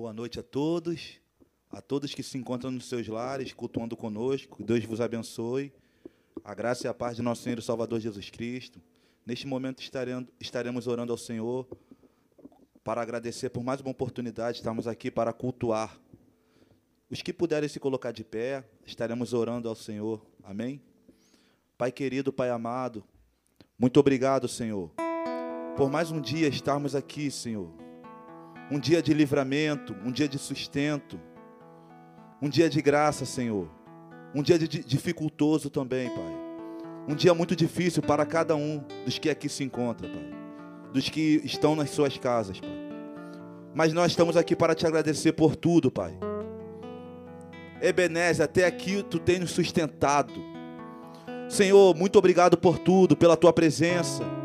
Boa noite a todos, a todos que se encontram nos seus lares, cultuando conosco. Deus vos abençoe. A graça e a paz de nosso Senhor e Salvador Jesus Cristo. Neste momento estaremos orando ao Senhor para agradecer por mais uma oportunidade. Estamos aqui para cultuar. Os que puderem se colocar de pé, estaremos orando ao Senhor. Amém? Pai querido, Pai amado, muito obrigado, Senhor, por mais um dia estarmos aqui, Senhor um dia de livramento, um dia de sustento, um dia de graça, Senhor, um dia de dificultoso também, Pai. Um dia muito difícil para cada um dos que aqui se encontram, Pai. Dos que estão nas suas casas, Pai. Mas nós estamos aqui para te agradecer por tudo, Pai. Ebenezer, até aqui tu tens nos sustentado. Senhor, muito obrigado por tudo, pela tua presença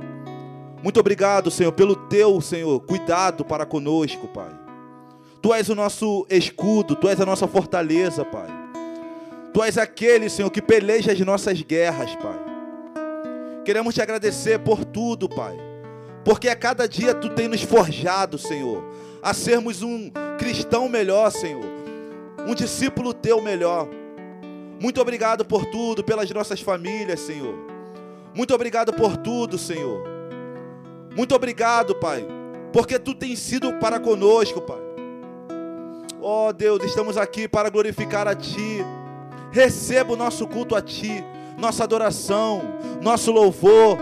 muito obrigado, Senhor, pelo teu, Senhor, cuidado para conosco, Pai. Tu és o nosso escudo, tu és a nossa fortaleza, Pai. Tu és aquele, Senhor, que peleja as nossas guerras, Pai. Queremos te agradecer por tudo, Pai. Porque a cada dia tu tem nos forjado, Senhor, a sermos um cristão melhor, Senhor. Um discípulo teu melhor. Muito obrigado por tudo, pelas nossas famílias, Senhor. Muito obrigado por tudo, Senhor. Muito obrigado, Pai, porque tu tens sido para conosco, Pai. Oh Deus, estamos aqui para glorificar a Ti. Receba o nosso culto a Ti, nossa adoração, nosso louvor.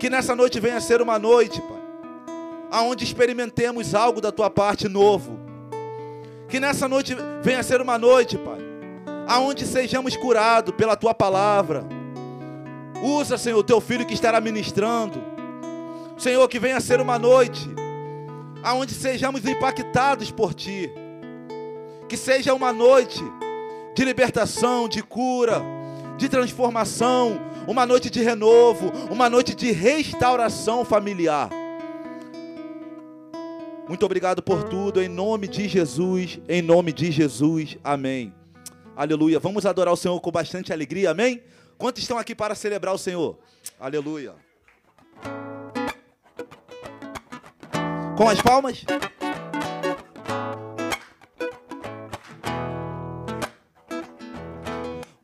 Que nessa noite venha ser uma noite, Pai, aonde experimentemos algo da Tua parte novo. Que nessa noite venha ser uma noite, Pai, aonde sejamos curados pela Tua palavra. Usa, Senhor, o Teu filho que estará ministrando Senhor, que venha ser uma noite aonde sejamos impactados por Ti. Que seja uma noite de libertação, de cura, de transformação, uma noite de renovo, uma noite de restauração familiar. Muito obrigado por tudo, em nome de Jesus, em nome de Jesus, amém. Aleluia. Vamos adorar o Senhor com bastante alegria, amém? Quantos estão aqui para celebrar o Senhor? Aleluia. Com as palmas.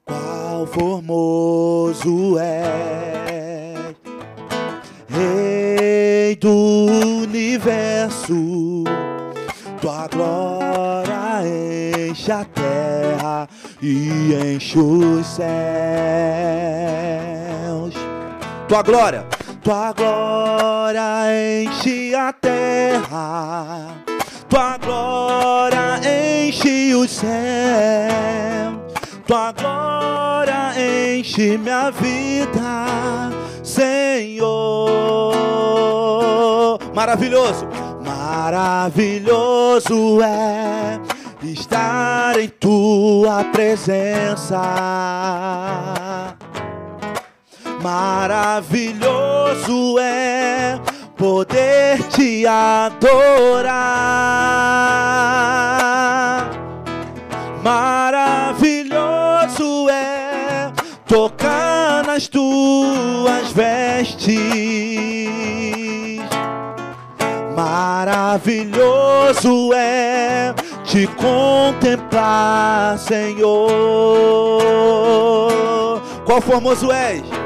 Qual formoso é, Rei do universo, tua glória enche a terra e enche os céus. Tua glória tua glória enche a terra, tua glória enche o céu, tua glória enche minha vida, Senhor. Maravilhoso, maravilhoso é estar em tua presença Maravilhoso é poder te adorar. Maravilhoso é tocar nas tuas vestes. Maravilhoso é te contemplar, Senhor. Qual formoso és?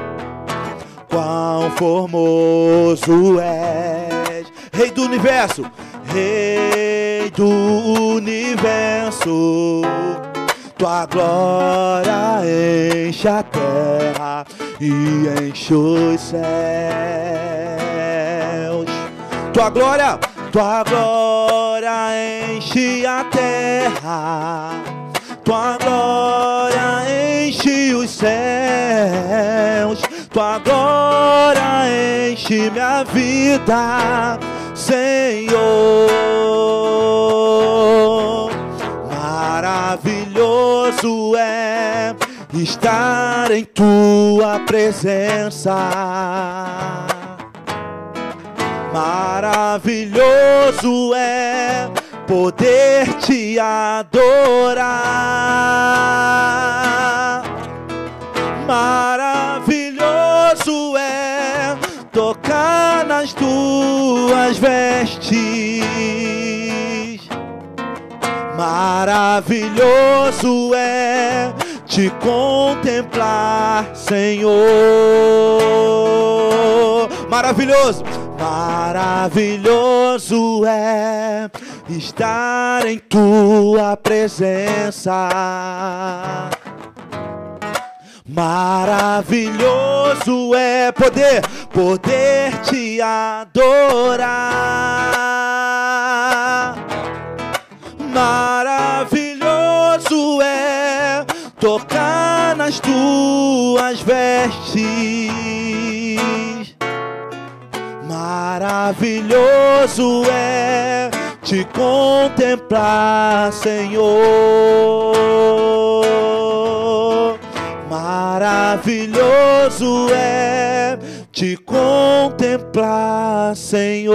Quão formoso és, Rei do universo, Rei do universo. Tua glória enche a terra e enche os céus. Tua glória, tua glória enche a terra. Tua glória enche os céus tua glória enche minha vida, Senhor. Maravilhoso é estar em tua presença. Maravilhoso é poder te adorar. Maravilhoso nas tuas vestes. Maravilhoso é te contemplar, Senhor. Maravilhoso, maravilhoso é estar em tua presença. Maravilhoso é poder, poder te adorar. Maravilhoso é tocar nas tuas vestes. Maravilhoso é te contemplar, Senhor. Maravilhoso é te contemplar, Senhor.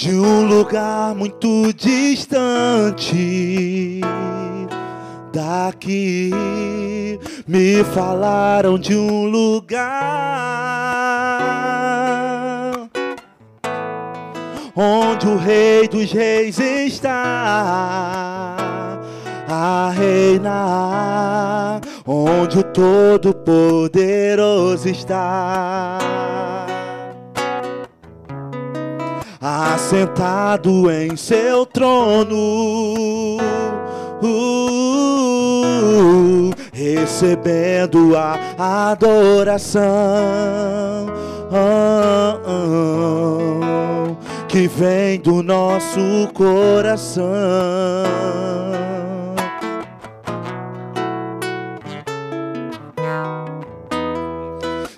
De um lugar muito distante daqui. Me falaram de um lugar onde o Rei dos Reis está a reinar, onde o Todo-Poderoso está. Assentado em seu trono, uh, recebendo a adoração ah, ah, que vem do nosso coração.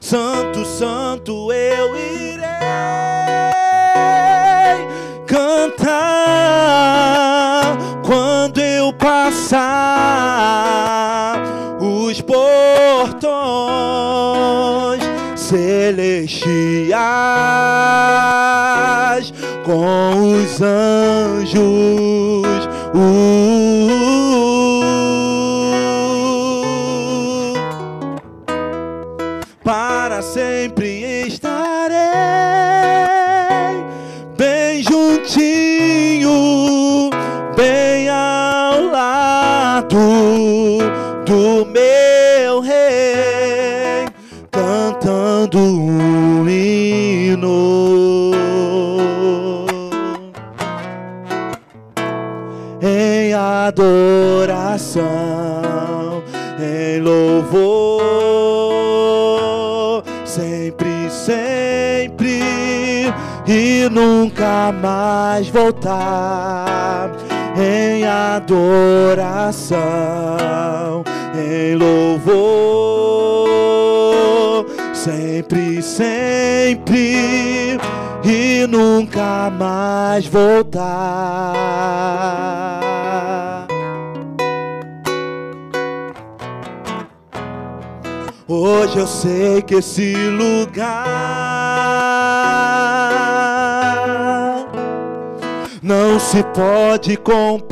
Santo, Santo, eu os portões celestiais com os anjos. Uh, adoração, em louvor, sempre, sempre e nunca mais voltar em adoração, em louvor, sempre, sempre e nunca mais voltar. Hoje eu sei que esse lugar não se pode comparar,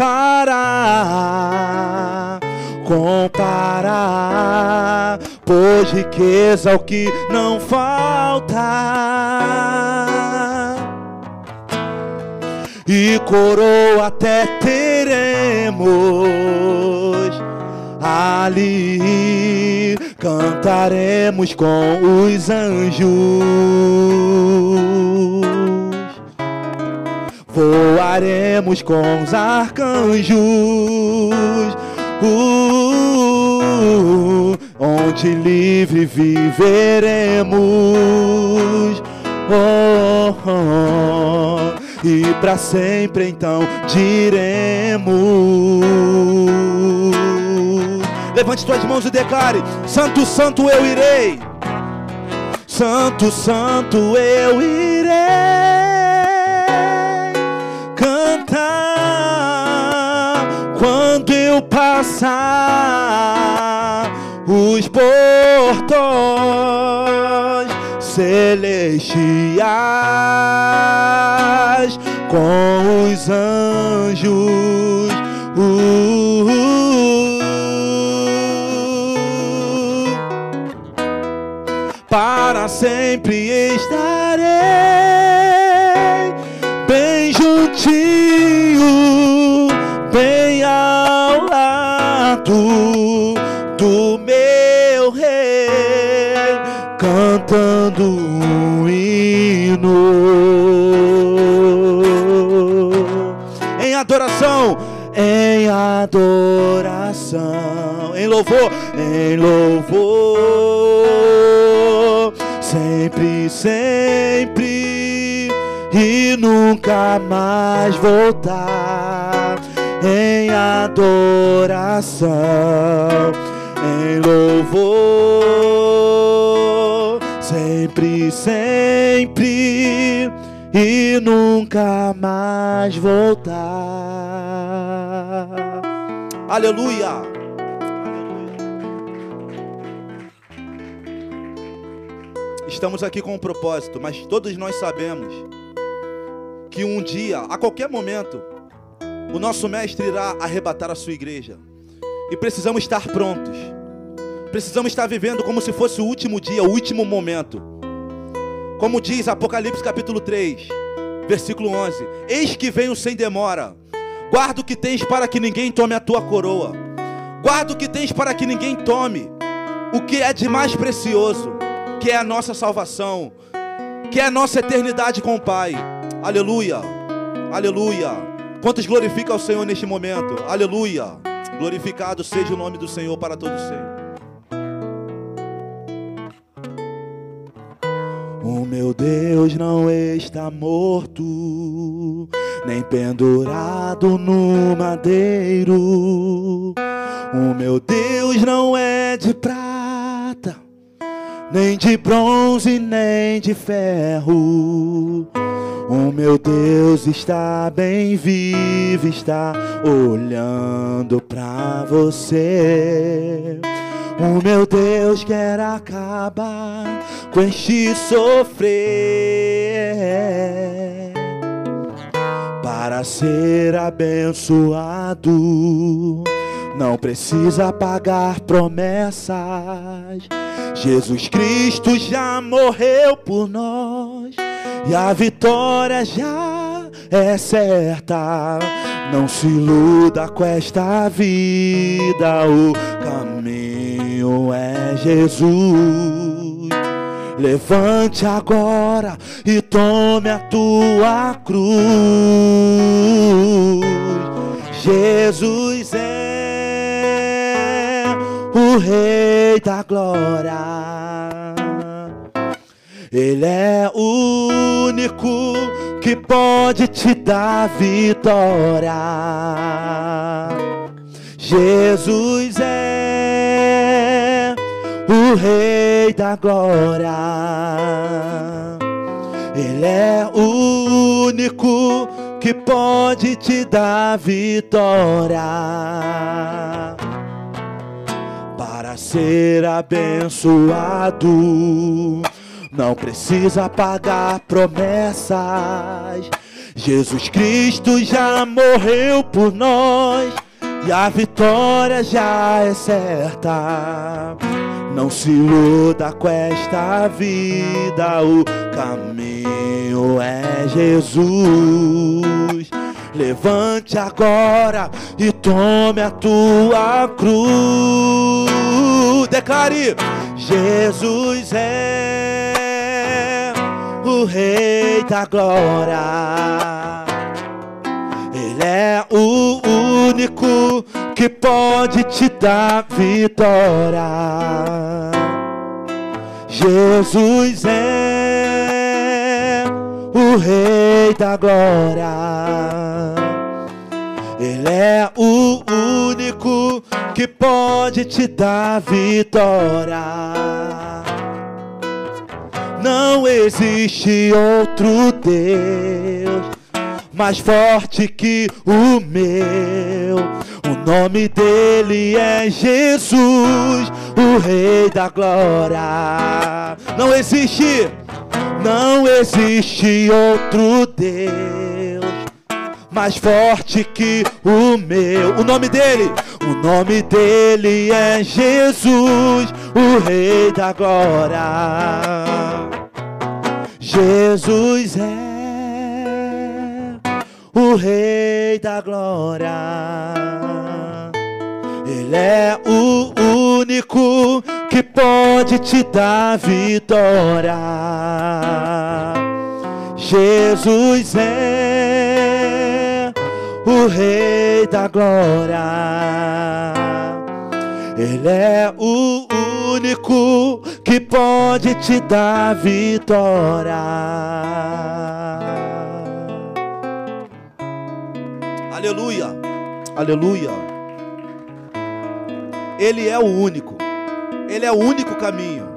comparar, pois riqueza é o que não falta e coroa até teremos. Ali cantaremos com os anjos. Voaremos com os arcanjos. Uh, onde livre viveremos. Oh, oh, e para sempre então diremos. Levante suas mãos e declare: Santo, Santo eu irei. Santo, Santo eu irei cantar quando eu passar celestiais com os anjos. Uh, uh, uh. para sempre estarei bem juntinho, bem ao lado do meu rei, cantando adoração, em louvor, em louvor, sempre, sempre. E nunca mais voltar em adoração, em louvor, sempre, sempre. E nunca mais voltar. Aleluia. Estamos aqui com um propósito, mas todos nós sabemos que um dia, a qualquer momento, o nosso mestre irá arrebatar a sua igreja. E precisamos estar prontos. Precisamos estar vivendo como se fosse o último dia, o último momento. Como diz Apocalipse capítulo 3, versículo 11: Eis que venho sem demora. Guarda o que tens para que ninguém tome a tua coroa. Guarda o que tens para que ninguém tome o que é de mais precioso, que é a nossa salvação, que é a nossa eternidade com o Pai. Aleluia. Aleluia. Quantos glorificam ao Senhor neste momento? Aleluia. Glorificado seja o nome do Senhor para todos sempre. O meu Deus não está morto, nem pendurado no madeiro. O meu Deus não é de prata, nem de bronze, nem de ferro. O meu Deus está bem vivo, está olhando para você. O meu Deus quer acabar com este sofrer para ser abençoado. Não precisa pagar promessas. Jesus Cristo já morreu por nós e a vitória já é certa. Não se iluda com esta vida, o caminho é Jesus. Levante agora e tome a tua cruz. Jesus é o Rei da Glória. Ele é o único que pode te dar vitória. Jesus é o Rei da Glória. Ele é o único que pode te dar vitória para ser abençoado. Não precisa pagar promessas. Jesus Cristo já morreu por nós e a vitória já é certa. Não se iluda com esta vida, o caminho é Jesus. Levante agora e tome a tua cruz. Declare: Jesus é o Rei da Glória. Ele é o único que pode te dar vitória. Jesus é o Rei da Glória. Ele é o único que pode te dar vitória. Não existe outro Deus mais forte que o meu. O nome dele é Jesus, o Rei da Glória. Não existe, Não existe outro Deus mais forte que o meu. O nome dele, o nome dele é Jesus, o Rei da Glória. Jesus é o Rei da Glória. Ele é o único que pode te dar vitória. Jesus é o Rei da Glória. Ele é o único que pode te dar vitória. Aleluia, aleluia. Ele é o único, Ele é o único caminho.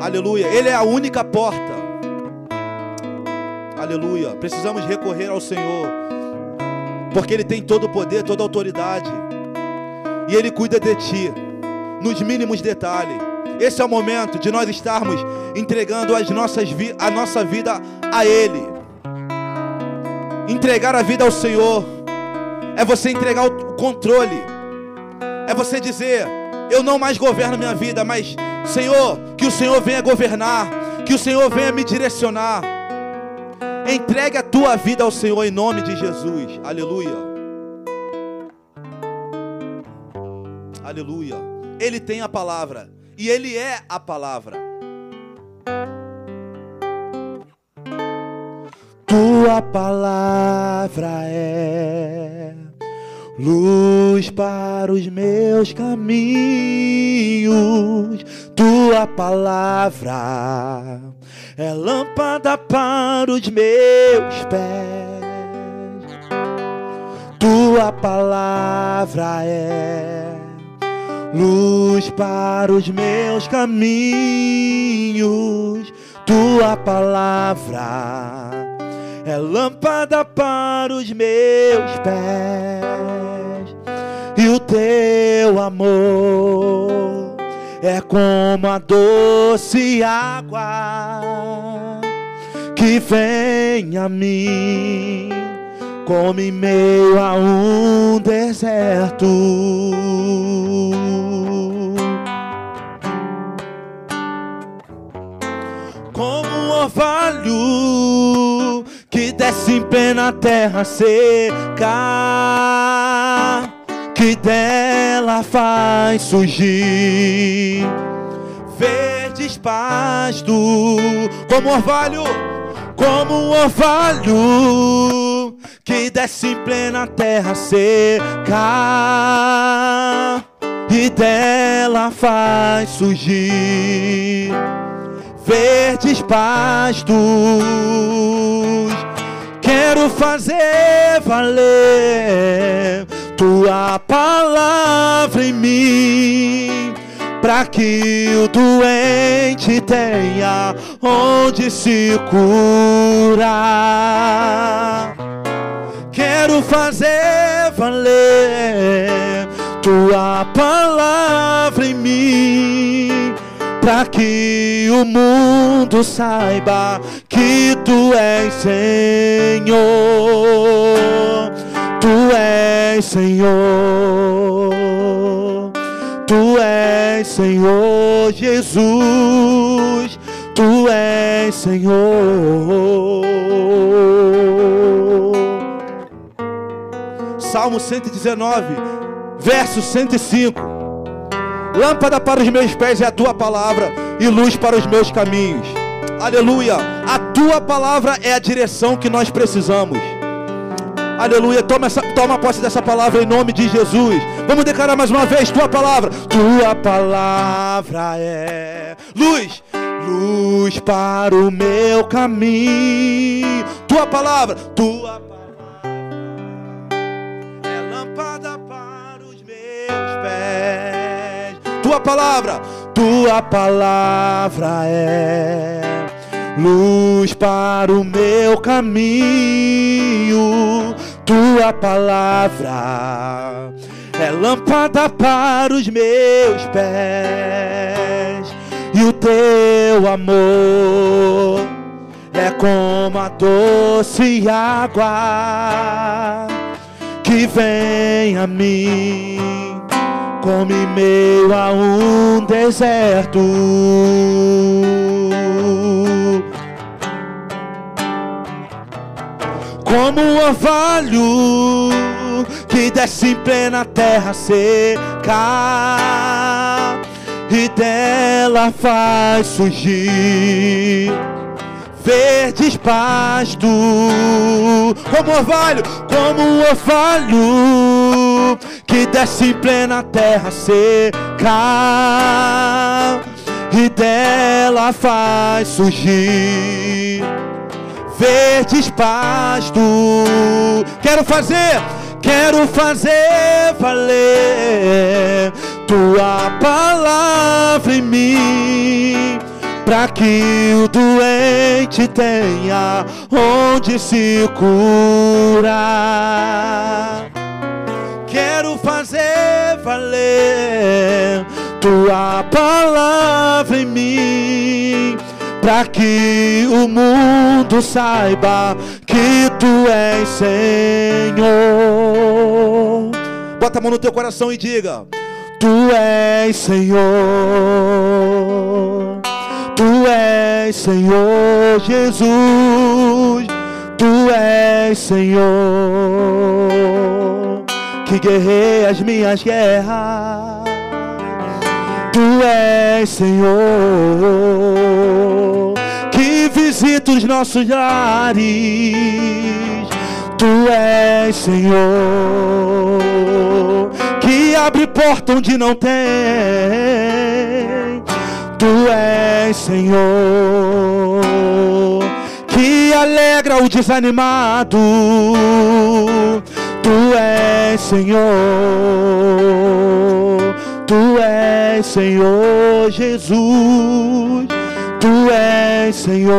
Aleluia, Ele é a única porta. Aleluia. Precisamos recorrer ao Senhor, porque Ele tem todo o poder, toda a autoridade, e Ele cuida de ti, nos mínimos detalhes. Esse é o momento de nós estarmos entregando as nossas a nossa vida a Ele. Entregar a vida ao Senhor é você entregar o controle, é você dizer: Eu não mais governo minha vida, mas Senhor, que o Senhor venha governar, que o Senhor venha me direcionar. Entregue a tua vida ao Senhor em nome de Jesus. Aleluia. Aleluia. Ele tem a palavra e ele é a palavra. Tua palavra é luz para os meus caminhos. Tua palavra é lâmpada para os meus pés. Tua palavra é luz para os meus caminhos. Tua palavra é lâmpada para os meus pés. E o teu amor é como a doce água que vem a mim, como em meio a um deserto. Como um orvalho desce em plena terra seca que dela faz surgir verdes pastos, como orvalho, como um orvalho que desce em plena terra seca e dela faz surgir verdes pastos. Quero fazer valer tua palavra em mim, para que o doente tenha onde se curar. Quero fazer valer tua palavra em mim, para que o mundo saiba que tu és Senhor Tu és Senhor, Tu és Senhor Jesus, Tu és Senhor. Salmo 119, verso 105. Lâmpada para os meus pés é a tua palavra e luz para os meus caminhos. Aleluia. A tua palavra é a direção que nós precisamos. Aleluia. Toma, essa, toma posse dessa palavra em nome de Jesus. Vamos declarar mais uma vez tua palavra. Tua palavra é luz, luz para o meu caminho. Tua palavra, tua palavra Tua palavra, tua palavra é luz para o meu caminho. Tua palavra é lâmpada para os meus pés, e o teu amor como a doce água que vem a mim, como em meio a um deserto. Como um orvalho que desce em plena terra seca e dela faz surgir verdes pastos, como orvalho, como um orvalho que desce em plena terra seca e dela faz surgir verdes pastos. Quero fazer, quero fazer valer tua palavra em mim para que o doente tenha onde se curar. Quero fazer valer tua palavra em mim, para que o mundo saiba que tu és Senhor. Bota a mão no teu coração e diga: Tu és Senhor. Tu és Senhor Jesus, Tu és Senhor, que guerrei as minhas guerras. Tu és Senhor, que visita os nossos lares. Tu és Senhor, que abre porta onde não tem Tu és Senhor, que alegra o desanimado. Tu és Senhor, Tu és Senhor Jesus. Tu és Senhor.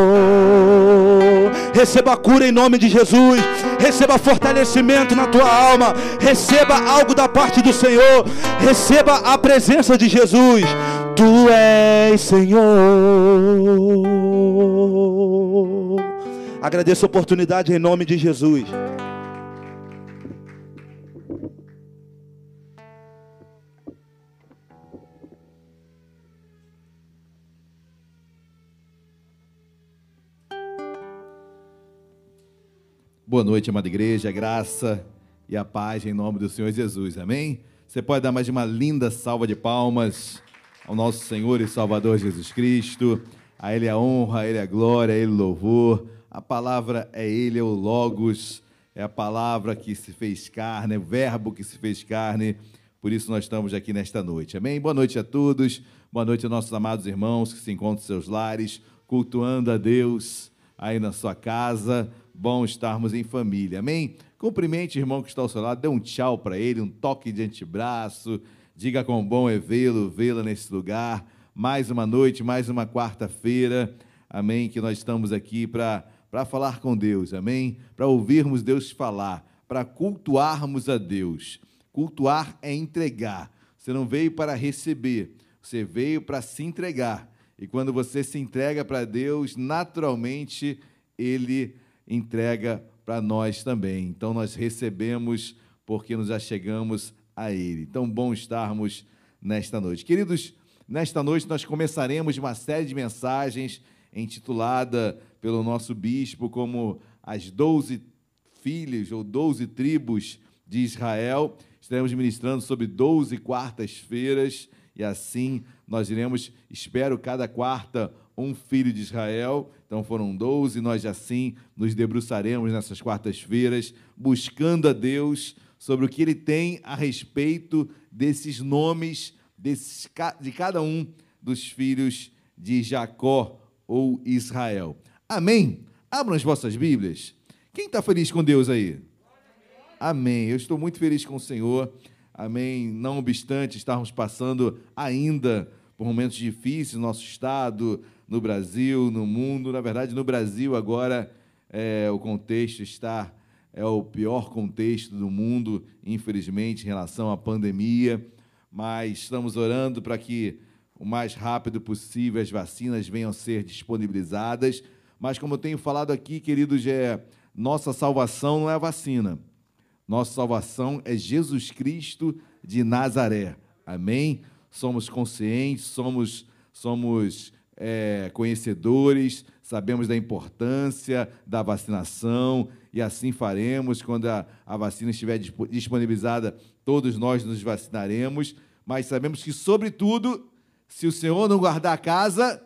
Receba cura em nome de Jesus. Receba fortalecimento na tua alma. Receba algo da parte do Senhor. Receba a presença de Jesus. Tu és Senhor. Agradeço a oportunidade em nome de Jesus. Boa noite, amada igreja, graça e a paz em nome do Senhor Jesus, amém? Você pode dar mais uma linda salva de palmas ao nosso Senhor e Salvador Jesus Cristo. A Ele a honra, a Ele a glória, a Ele o louvor. A palavra é Ele, é o Logos, é a palavra que se fez carne, é o verbo que se fez carne. Por isso nós estamos aqui nesta noite. Amém? Boa noite a todos. Boa noite aos nossos amados irmãos que se encontram em seus lares, cultuando a Deus aí na sua casa. Bom estarmos em família. Amém? Cumprimente o irmão que está ao seu lado, dê um tchau para ele, um toque de antebraço Diga quão bom é vê-lo, vê-la nesse lugar. Mais uma noite, mais uma quarta-feira. Amém. Que nós estamos aqui para falar com Deus. Amém. Para ouvirmos Deus falar, para cultuarmos a Deus. Cultuar é entregar. Você não veio para receber, você veio para se entregar. E quando você se entrega para Deus, naturalmente Ele entrega para nós também. Então nós recebemos porque nos achegamos a Ele. Então, bom estarmos nesta noite. Queridos, nesta noite nós começaremos uma série de mensagens intitulada pelo nosso bispo como as doze filhas ou doze tribos de Israel. Estaremos ministrando sobre doze quartas-feiras e assim nós iremos, espero, cada quarta um filho de Israel. Então foram doze, nós assim nos debruçaremos nessas quartas-feiras, buscando a Deus sobre o que ele tem a respeito desses nomes desses, de cada um dos filhos de Jacó ou Israel. Amém? Abram as vossas Bíblias. Quem está feliz com Deus aí? Amém. Eu estou muito feliz com o Senhor. Amém. Não obstante estarmos passando ainda por momentos difíceis no nosso estado, no Brasil, no mundo. Na verdade, no Brasil agora é, o contexto está é o pior contexto do mundo, infelizmente, em relação à pandemia, mas estamos orando para que o mais rápido possível as vacinas venham a ser disponibilizadas, Mas como eu tenho falado aqui, queridos, é, nossa salvação não é a vacina. Nossa salvação é Jesus Cristo de Nazaré. Amém? Somos conscientes, somos, somos é, conhecedores, sabemos da importância da vacinação e assim faremos. Quando a, a vacina estiver disponibilizada, todos nós nos vacinaremos. Mas sabemos que, sobretudo, se o Senhor não guardar a casa,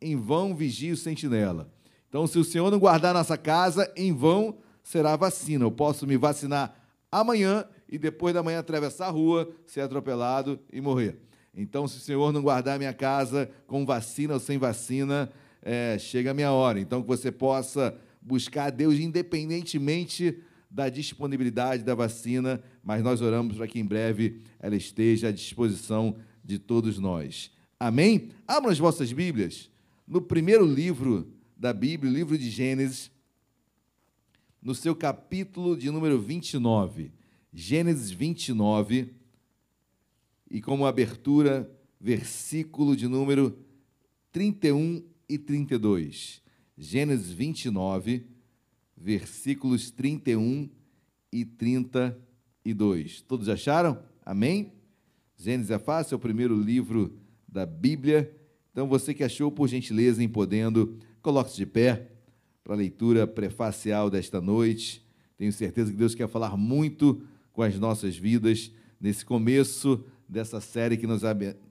em vão vigia o sentinela. Então, se o Senhor não guardar a nossa casa, em vão será a vacina. Eu posso me vacinar amanhã e depois da manhã atravessar a rua, ser atropelado e morrer. Então, se o Senhor não guardar minha casa com vacina ou sem vacina, é, chega a minha hora. Então, que você possa buscar a Deus independentemente da disponibilidade da vacina, mas nós oramos para que em breve ela esteja à disposição de todos nós. Amém? Abram as vossas Bíblias no primeiro livro da Bíblia, o livro de Gênesis, no seu capítulo de número 29. Gênesis 29 e como abertura, versículo de número 31 e 32. Gênesis 29, versículos 31 e 32. Todos acharam? Amém? Gênesis é fácil, é o primeiro livro da Bíblia. Então, você que achou, por gentileza, em podendo, coloque-se de pé para a leitura prefacial desta noite. Tenho certeza que Deus quer falar muito com as nossas vidas nesse começo dessa série que nos,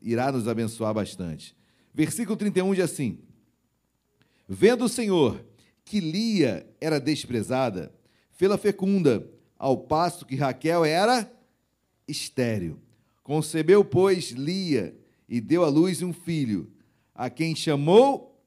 irá nos abençoar bastante. Versículo 31 diz assim: Vendo o Senhor que Lia era desprezada, fê-la fecunda, ao passo que Raquel era estéril. Concebeu, pois, Lia e deu à luz um filho, a quem chamou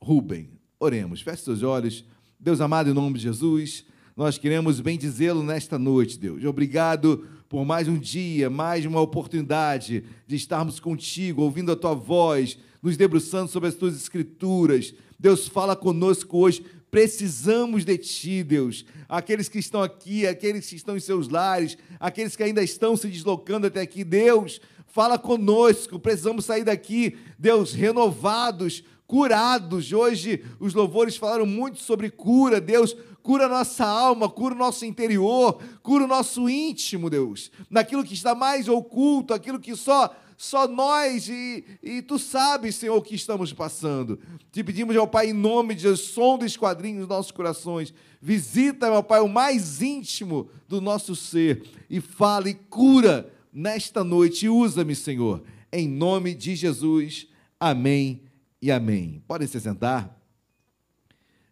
Ruben. Oremos, feche seus olhos. Deus amado, em nome de Jesus, nós queremos bem dizê-lo nesta noite, Deus. Obrigado por mais um dia, mais uma oportunidade de estarmos contigo, ouvindo a tua voz, nos debruçando sobre as tuas escrituras. Deus, fala conosco hoje. Precisamos de ti, Deus. Aqueles que estão aqui, aqueles que estão em seus lares, aqueles que ainda estão se deslocando até aqui, Deus, fala conosco. Precisamos sair daqui, Deus, renovados, curados. Hoje os louvores falaram muito sobre cura, Deus cura nossa alma, cura o nosso interior, cura o nosso íntimo, Deus, naquilo que está mais oculto, aquilo que só só nós e, e tu sabes, Senhor, o que estamos passando. Te pedimos, meu Pai, em nome de Jesus, som do esquadrinho dos nossos corações. Visita, meu Pai, o mais íntimo do nosso ser e fala e cura nesta noite. Usa-me, Senhor, em nome de Jesus. Amém e amém. Podem se sentar.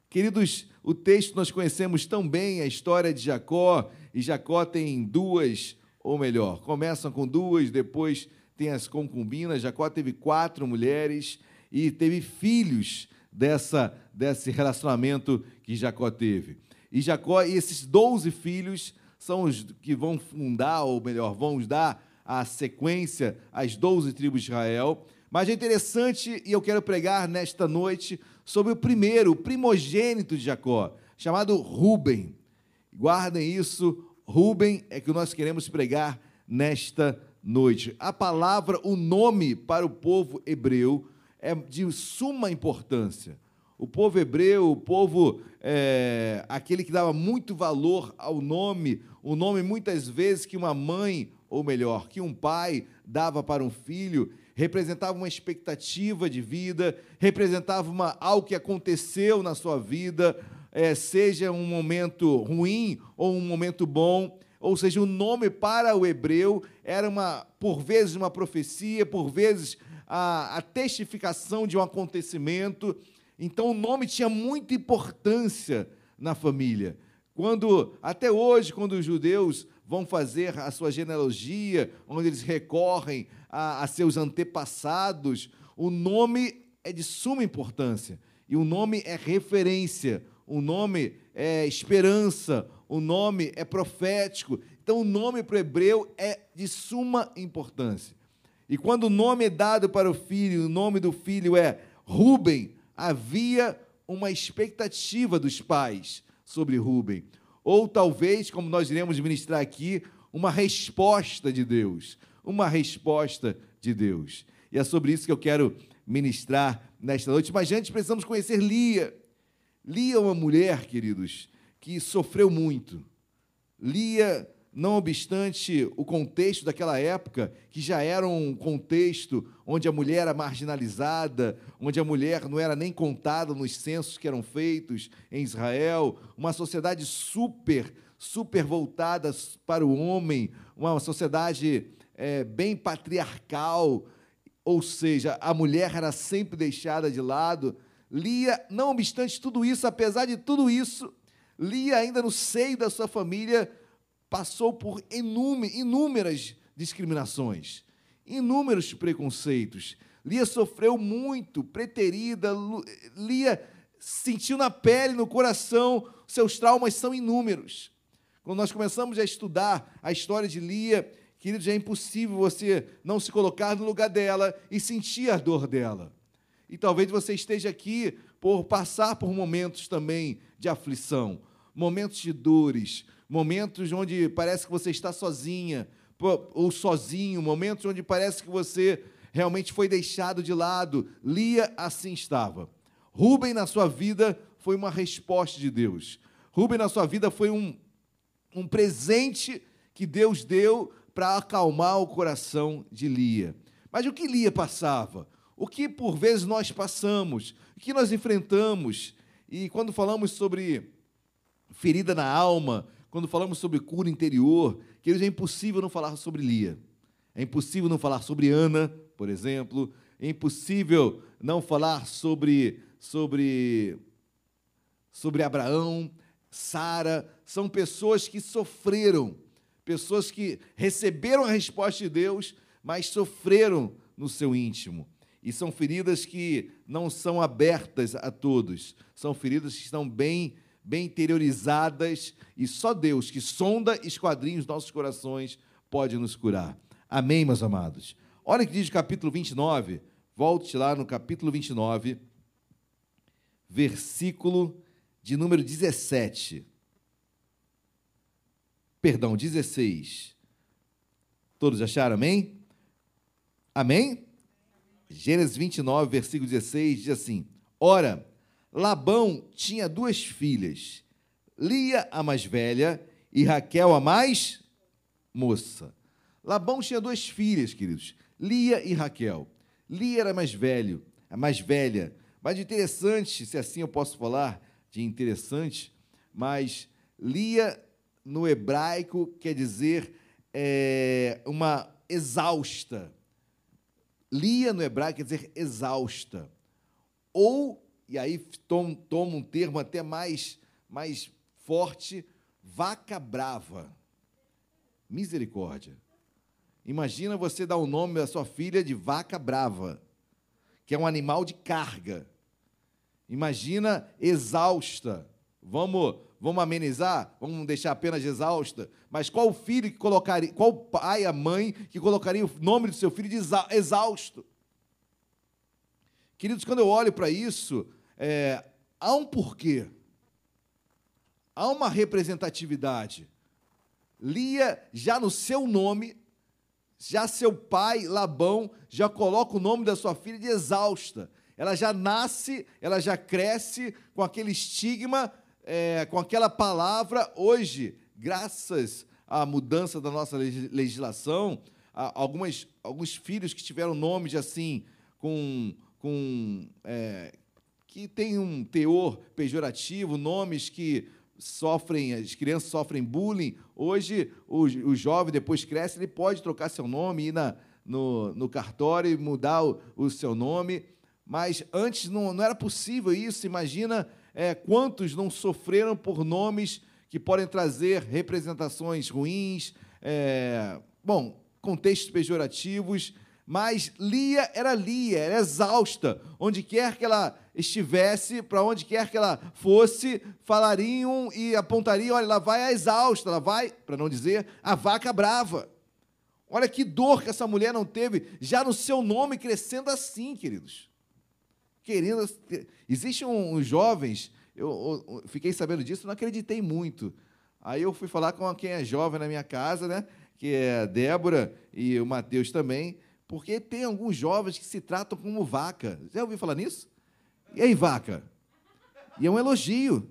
Queridos, o texto nós conhecemos tão bem, a história de Jacó, e Jacó tem duas, ou melhor, começam com duas, depois tem as concubinas. Jacó teve quatro mulheres e teve filhos dessa, desse relacionamento que Jacó teve. E Jacó, e esses doze filhos são os que vão fundar, ou melhor, vão dar a sequência às doze tribos de Israel. Mas é interessante, e eu quero pregar nesta noite sobre o primeiro, o primogênito de Jacó, chamado Ruben. Guardem isso, Ruben é que nós queremos pregar nesta noite. A palavra, o nome para o povo hebreu é de suma importância. O povo hebreu, o povo, é, aquele que dava muito valor ao nome, o nome muitas vezes que uma mãe, ou melhor, que um pai dava para um filho, representava uma expectativa de vida, representava uma, algo que aconteceu na sua vida, é, seja um momento ruim ou um momento bom. Ou seja, o nome para o hebreu era uma, por vezes, uma profecia, por vezes a, a testificação de um acontecimento. Então, o nome tinha muita importância na família. Quando, até hoje, quando os judeus vão fazer a sua genealogia, onde eles recorrem a, a seus antepassados, o nome é de suma importância. E o nome é referência, o nome é esperança, o nome é profético. Então, o nome para o hebreu é de suma importância. E quando o nome é dado para o filho, o nome do filho é Ruben, havia uma expectativa dos pais sobre Ruben. Ou talvez, como nós iremos ministrar aqui, uma resposta de Deus uma resposta de Deus. E é sobre isso que eu quero ministrar nesta noite. Mas antes precisamos conhecer Lia. Lia é uma mulher, queridos, que sofreu muito. Lia, não obstante o contexto daquela época, que já era um contexto onde a mulher era marginalizada, onde a mulher não era nem contada nos censos que eram feitos em Israel, uma sociedade super, super voltada para o homem, uma sociedade é, bem patriarcal, ou seja, a mulher era sempre deixada de lado. Lia, não obstante tudo isso, apesar de tudo isso, Lia, ainda no seio da sua família, passou por inúmeras discriminações, inúmeros preconceitos. Lia sofreu muito, preterida, Lia sentiu na pele, no coração, seus traumas são inúmeros. Quando nós começamos a estudar a história de Lia, queridos, é impossível você não se colocar no lugar dela e sentir a dor dela. E talvez você esteja aqui por passar por momentos também de aflição, momentos de dores, momentos onde parece que você está sozinha ou sozinho, momentos onde parece que você realmente foi deixado de lado. Lia assim estava. Rubem na sua vida foi uma resposta de Deus. Rubem na sua vida foi um, um presente que Deus deu para acalmar o coração de Lia. Mas o que Lia passava? o que por vezes nós passamos, o que nós enfrentamos. E quando falamos sobre ferida na alma, quando falamos sobre cura interior, queridos, é impossível não falar sobre Lia. É impossível não falar sobre Ana, por exemplo. É impossível não falar sobre sobre sobre Abraão, Sara, são pessoas que sofreram, pessoas que receberam a resposta de Deus, mas sofreram no seu íntimo. E são feridas que não são abertas a todos, são feridas que estão bem, bem interiorizadas e só Deus, que sonda e esquadrinha os nossos corações, pode nos curar. Amém, meus amados? Olha o que diz o capítulo 29, volte lá no capítulo 29, versículo de número 17. Perdão, 16. Todos acharam, amém? Amém? Gênesis 29, versículo 16, diz assim: Ora, Labão tinha duas filhas, Lia, a mais velha, e Raquel, a mais moça. Labão tinha duas filhas, queridos, Lia e Raquel. Lia era mais velho, a mais velha. Mas interessante, se assim eu posso falar de interessante, mas Lia no hebraico quer dizer é, uma exausta, Lia no hebraico quer dizer exausta. Ou, e aí toma, um termo até mais, mais forte, vaca brava. Misericórdia. Imagina você dar o nome da sua filha de vaca brava, que é um animal de carga. Imagina exausta. Vamos vamos amenizar, vamos deixar apenas exausta. Mas qual filho que colocaria, qual pai, a mãe que colocaria o nome do seu filho de exausto? Queridos, quando eu olho para isso, é, há um porquê, há uma representatividade. Lia, já no seu nome, já seu pai, Labão, já coloca o nome da sua filha de exausta. Ela já nasce, ela já cresce com aquele estigma é, com aquela palavra, hoje, graças à mudança da nossa legislação, algumas, alguns filhos que tiveram nomes assim, com, com é, que tem um teor pejorativo, nomes que sofrem, as crianças sofrem bullying. Hoje, o, o jovem, depois cresce, ele pode trocar seu nome, ir na, no, no cartório e mudar o, o seu nome. Mas antes não, não era possível isso. Imagina é, quantos não sofreram por nomes que podem trazer representações ruins, é, bom, contextos pejorativos, mas Lia era Lia, era exausta. Onde quer que ela estivesse, para onde quer que ela fosse, falariam e apontariam: olha, ela vai a exausta, ela vai, para não dizer, a vaca brava. Olha que dor que essa mulher não teve, já no seu nome crescendo assim, queridos querendo. Existem uns jovens, eu, eu, fiquei sabendo disso, não acreditei muito. Aí eu fui falar com quem é jovem na minha casa, né? Que é a Débora e o Mateus também, porque tem alguns jovens que se tratam como vaca. Já ouviu falar nisso? E aí, vaca? E é um elogio.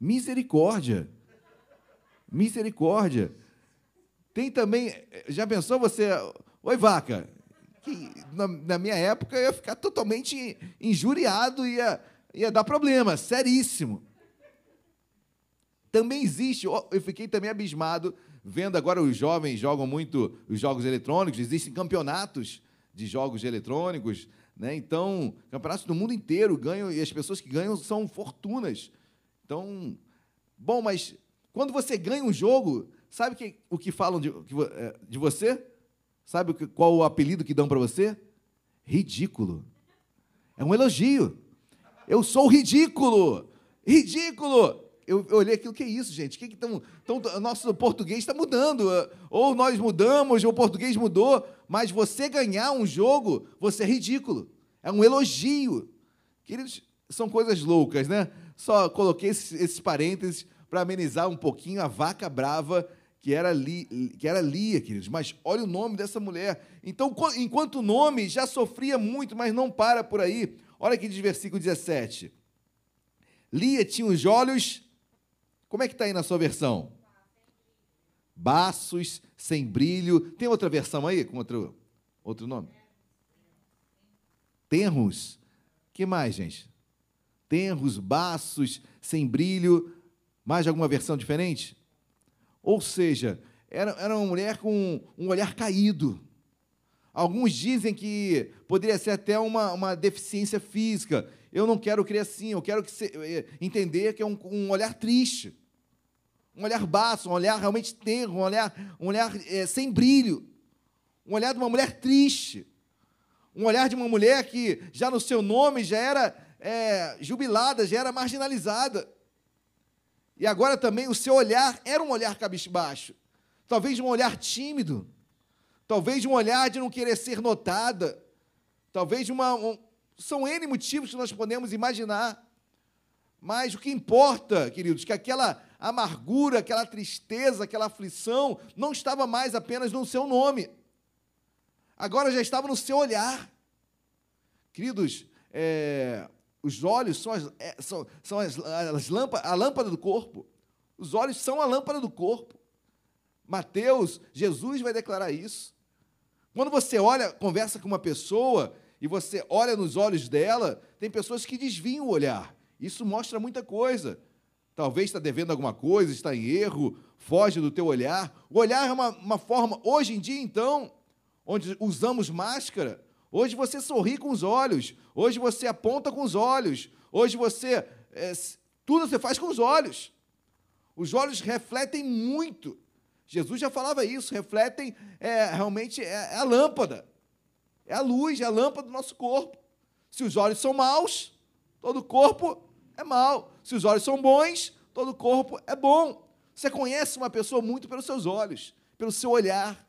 Misericórdia. Misericórdia. Tem também. Já pensou você. Oi, vaca. Que na, na minha época ia ficar totalmente injuriado, ia, ia dar problema, seríssimo. Também existe, eu fiquei também abismado, vendo agora os jovens jogam muito os jogos eletrônicos, existem campeonatos de jogos eletrônicos, né? Então, campeonatos do mundo inteiro ganham, e as pessoas que ganham são fortunas. Então, bom, mas quando você ganha um jogo, sabe que, o que falam de, é, de você? Sabe qual o apelido que dão para você? Ridículo. É um elogio. Eu sou ridículo. Ridículo eu, eu olhei aquilo, que é isso, gente? Que que tão, tão, nosso português está mudando. Ou nós mudamos, ou o português mudou, mas você ganhar um jogo, você é ridículo. É um elogio. Queridos, são coisas loucas, né? Só coloquei esses, esses parênteses para amenizar um pouquinho a vaca brava que era, Li, que era Lia, queridos. Mas olha o nome dessa mulher. Então, enquanto o nome já sofria muito, mas não para por aí. Olha aqui diz versículo 17. Lia tinha os olhos como é que está aí na sua versão? Baços, sem brilho. Tem outra versão aí com outro, outro nome? Tenros. que mais, gente? Tenros, baços, sem brilho. Mais alguma versão diferente? Ou seja, era, era uma mulher com um olhar caído. Alguns dizem que poderia ser até uma, uma deficiência física. Eu não quero crer assim, eu quero que se, eh, entender que é um, um olhar triste um olhar baço, um olhar realmente tenro, um olhar, um olhar é, sem brilho, um olhar de uma mulher triste, um olhar de uma mulher que já no seu nome já era é, jubilada, já era marginalizada. E agora também o seu olhar era um olhar cabisbaixo, talvez um olhar tímido, talvez um olhar de não querer ser notada, talvez uma. Um, são N motivos que nós podemos imaginar. Mas o que importa, queridos, que aquela amargura, aquela tristeza, aquela aflição não estava mais apenas no seu nome, agora já estava no seu olhar. Queridos, é, os olhos são, as, é, são, são as, as a lâmpada do corpo. Os olhos são a lâmpada do corpo. Mateus, Jesus vai declarar isso. Quando você olha, conversa com uma pessoa e você olha nos olhos dela, tem pessoas que desviam o olhar. Isso mostra muita coisa. Talvez está devendo alguma coisa, está em erro, foge do teu olhar. O olhar é uma, uma forma, hoje em dia, então, onde usamos máscara, hoje você sorri com os olhos, hoje você aponta com os olhos, hoje você. É, tudo você faz com os olhos. Os olhos refletem muito. Jesus já falava isso, refletem é, realmente é, é a lâmpada, é a luz, é a lâmpada do nosso corpo. Se os olhos são maus, todo o corpo é mal. Se os olhos são bons, todo o corpo é bom. Você conhece uma pessoa muito pelos seus olhos, pelo seu olhar.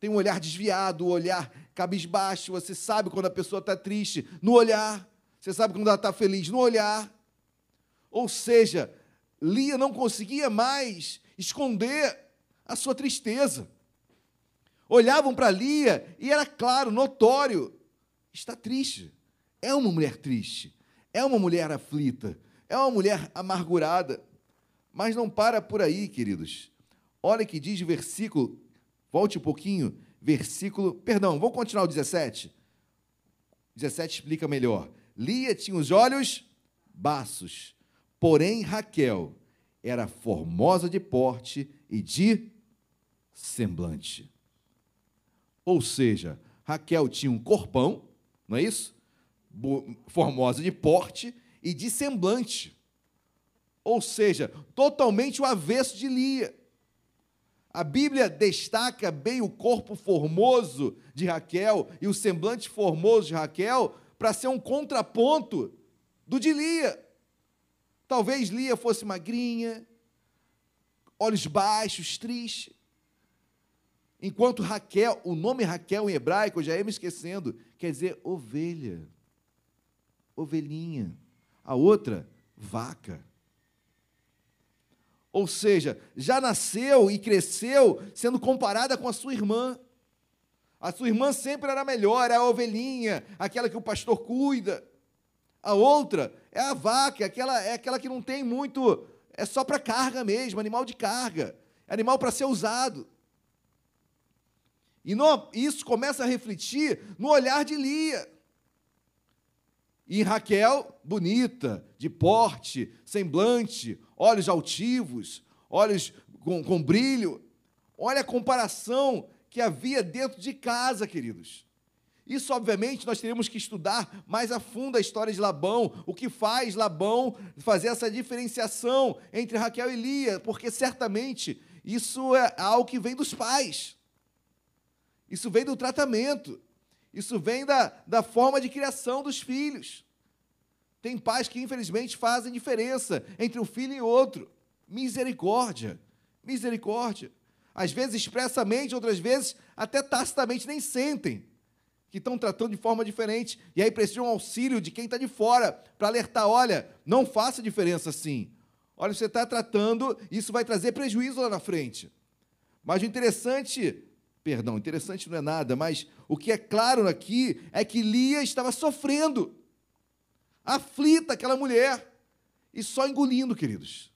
Tem um olhar desviado, um olhar cabisbaixo. Você sabe quando a pessoa está triste no olhar. Você sabe quando ela está feliz no olhar. Ou seja, Lia não conseguia mais esconder a sua tristeza. Olhavam para Lia e era claro, notório, está triste. É uma mulher triste. É uma mulher aflita, é uma mulher amargurada. Mas não para por aí, queridos. Olha que diz o versículo, volte um pouquinho, versículo, perdão, vou continuar o 17. 17 explica melhor. Lia tinha os olhos baços, porém Raquel era formosa de porte e de semblante. Ou seja, Raquel tinha um corpão, não é isso? formosa de porte e de semblante. Ou seja, totalmente o avesso de Lia. A Bíblia destaca bem o corpo formoso de Raquel e o semblante formoso de Raquel para ser um contraponto do de Lia. Talvez Lia fosse magrinha, olhos baixos, triste. Enquanto Raquel, o nome Raquel em hebraico, eu já ia me esquecendo, quer dizer ovelha ovelhinha, a outra, vaca. Ou seja, já nasceu e cresceu sendo comparada com a sua irmã. A sua irmã sempre era melhor, é a ovelhinha, aquela que o pastor cuida. A outra é a vaca, aquela, é aquela que não tem muito, é só para carga mesmo, animal de carga, animal para ser usado. E no, isso começa a refletir no olhar de Lia. E Raquel, bonita, de porte, semblante, olhos altivos, olhos com, com brilho. Olha a comparação que havia dentro de casa, queridos. Isso, obviamente, nós teríamos que estudar mais a fundo a história de Labão, o que faz Labão fazer essa diferenciação entre Raquel e Lia, porque certamente isso é algo que vem dos pais, isso vem do tratamento, isso vem da, da forma de criação dos filhos. Tem pais que, infelizmente, fazem diferença entre um filho e outro. Misericórdia, misericórdia. Às vezes expressamente, outras vezes até tacitamente nem sentem que estão tratando de forma diferente. E aí precisam um auxílio de quem está de fora para alertar: olha, não faça diferença assim. Olha, você está tratando, isso vai trazer prejuízo lá na frente. Mas o interessante, perdão, interessante não é nada, mas o que é claro aqui é que Lia estava sofrendo, aflita aquela mulher, e só engolindo, queridos,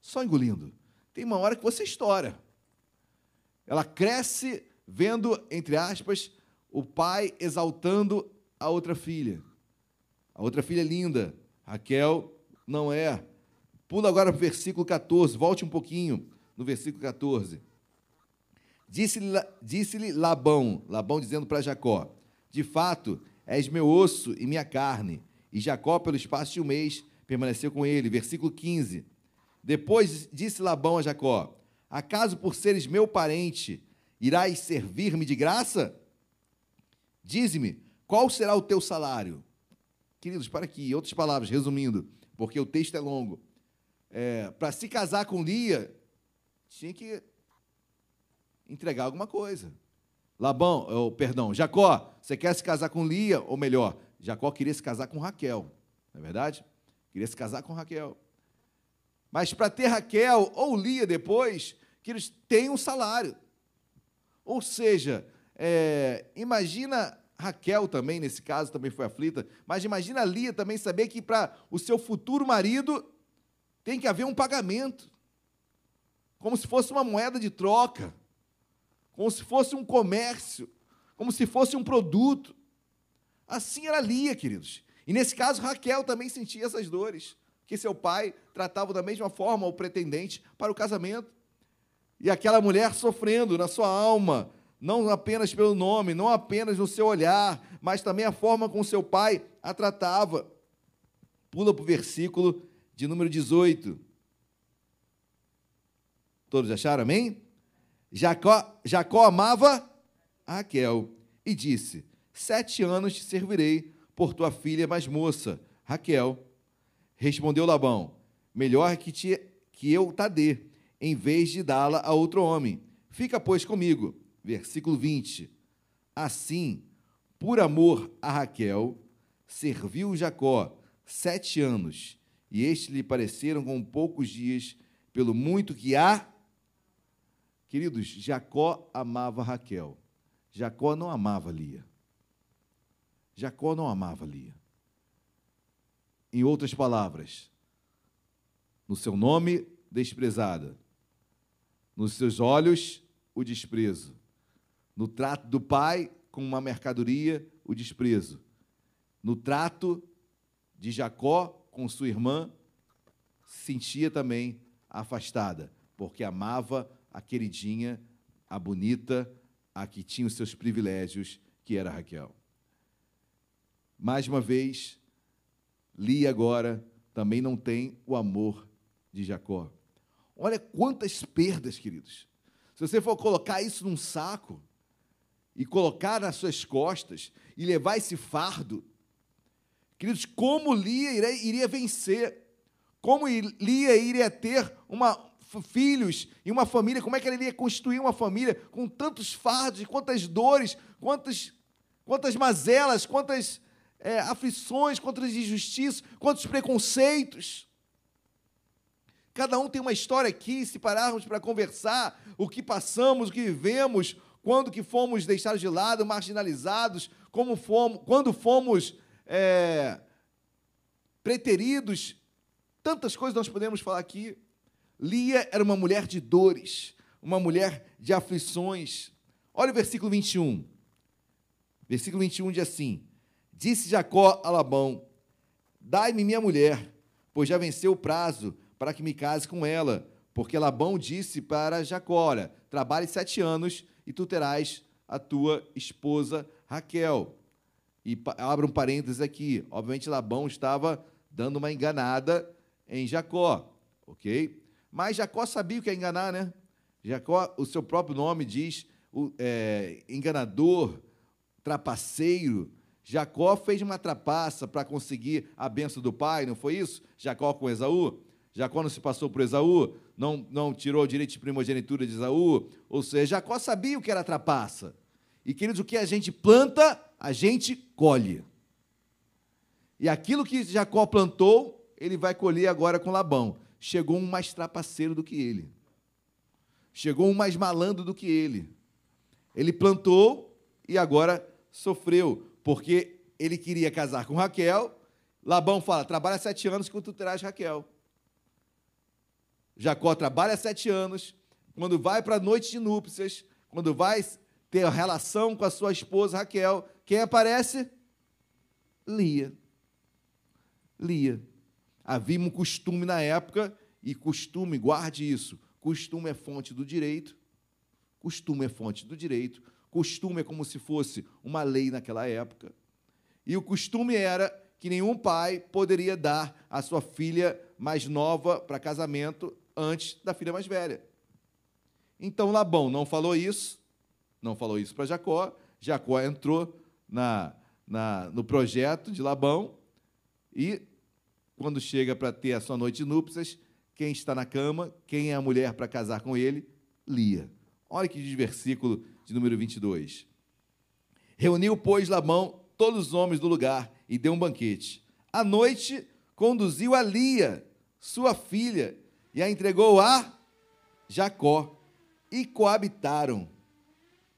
só engolindo. Tem uma hora que você estoura. Ela cresce vendo, entre aspas, o pai exaltando a outra filha. A outra filha é linda, Raquel não é. Pula agora para o versículo 14, volte um pouquinho no versículo 14. Disse-lhe disse Labão, Labão dizendo para Jacó: De fato, és meu osso e minha carne. E Jacó, pelo espaço de um mês, permaneceu com ele. Versículo 15. Depois disse Labão a Jacó: Acaso por seres meu parente, irás servir-me de graça? Dize-me, qual será o teu salário? Queridos, para aqui, outras palavras, resumindo, porque o texto é longo. É, para se casar com Lia, tinha que entregar alguma coisa. Labão, oh, perdão, Jacó, você quer se casar com Lia? Ou melhor, Jacó queria se casar com Raquel, não é verdade? Queria se casar com Raquel. Mas para ter Raquel ou Lia depois, que eles têm um salário. Ou seja, é, imagina Raquel também, nesse caso, também foi aflita, mas imagina Lia também saber que para o seu futuro marido tem que haver um pagamento, como se fosse uma moeda de troca, como se fosse um comércio, como se fosse um produto. Assim era Lia, queridos. E nesse caso, Raquel também sentia essas dores, que seu pai tratava da mesma forma o pretendente para o casamento. E aquela mulher sofrendo na sua alma, não apenas pelo nome, não apenas no seu olhar, mas também a forma como seu pai a tratava. Pula para o versículo de número 18. Todos acharam, amém? Jacó, Jacó amava Raquel e disse: Sete anos te servirei por tua filha mais moça, Raquel. Respondeu Labão: Melhor que, te, que eu ta dê, em vez de dá-la a outro homem. Fica, pois, comigo versículo 20. Assim, por amor a Raquel, serviu Jacó sete anos, e estes lhe pareceram com poucos dias, pelo muito que há. Queridos, Jacó amava Raquel. Jacó não amava Lia. Jacó não amava Lia. Em outras palavras, no seu nome, desprezada. Nos seus olhos, o desprezo. No trato do pai com uma mercadoria, o desprezo. No trato de Jacó com sua irmã, se sentia também afastada, porque amava a queridinha, a bonita, a que tinha os seus privilégios, que era Raquel. Mais uma vez, Lia agora também não tem o amor de Jacó. Olha quantas perdas, queridos. Se você for colocar isso num saco, e colocar nas suas costas e levar esse fardo, queridos, como Lia iria, vencer? Como Lia iria ter uma, filhos e uma família? Como é que ela iria constituir uma família com tantos fardos, quantas dores, quantas, quantas mazelas, quantas é, aflições, quantas injustiças, quantos preconceitos? Cada um tem uma história aqui, se pararmos para conversar, o que passamos, o que vivemos, quando que fomos deixados de lado, marginalizados, como fomos, quando fomos é, preteridos, tantas coisas nós podemos falar aqui. Lia era uma mulher de dores, uma mulher de aflições. Olha o versículo 21. Versículo 21 diz assim: Disse Jacó a Labão: Dai-me minha mulher, pois já venceu o prazo para que me case com ela. Porque Labão disse para Jacó: Olha, trabalhe sete anos e tu terás a tua esposa Raquel. E abra um parênteses aqui. Obviamente, Labão estava dando uma enganada em Jacó, ok? Mas Jacó sabia o que é enganar, né? Jacó, o seu próprio nome diz o, é, enganador, trapaceiro. Jacó fez uma trapaça para conseguir a benção do pai, não foi isso? Jacó com Esaú? Jacó não se passou por Esaú? Não, não tirou o direito de primogenitura de Esaú? Ou seja, Jacó sabia o que era trapaça. E, queridos, o que a gente planta, a gente colhe. E aquilo que Jacó plantou, ele vai colher agora com Labão. Chegou um mais trapaceiro do que ele. Chegou um mais malandro do que ele. Ele plantou e agora sofreu, porque ele queria casar com Raquel. Labão fala: trabalha sete anos que tu terás Raquel. Jacó trabalha sete anos. Quando vai para a noite de núpcias, quando vai ter relação com a sua esposa Raquel, quem aparece? Lia. Lia. Havia um costume na época, e costume, guarde isso: costume é fonte do direito, costume é fonte do direito, costume é como se fosse uma lei naquela época. E o costume era que nenhum pai poderia dar a sua filha mais nova para casamento antes da filha mais velha. Então Labão não falou isso, não falou isso para Jacó. Jacó entrou na, na, no projeto de Labão e, quando chega para ter a sua noite de núpcias, quem está na cama, quem é a mulher para casar com ele? Lia. Olha que versículo de número 22. Reuniu, pois, Labão todos os homens do lugar e deu um banquete. À noite, conduziu a Lia, sua filha, e a entregou a Jacó, e coabitaram.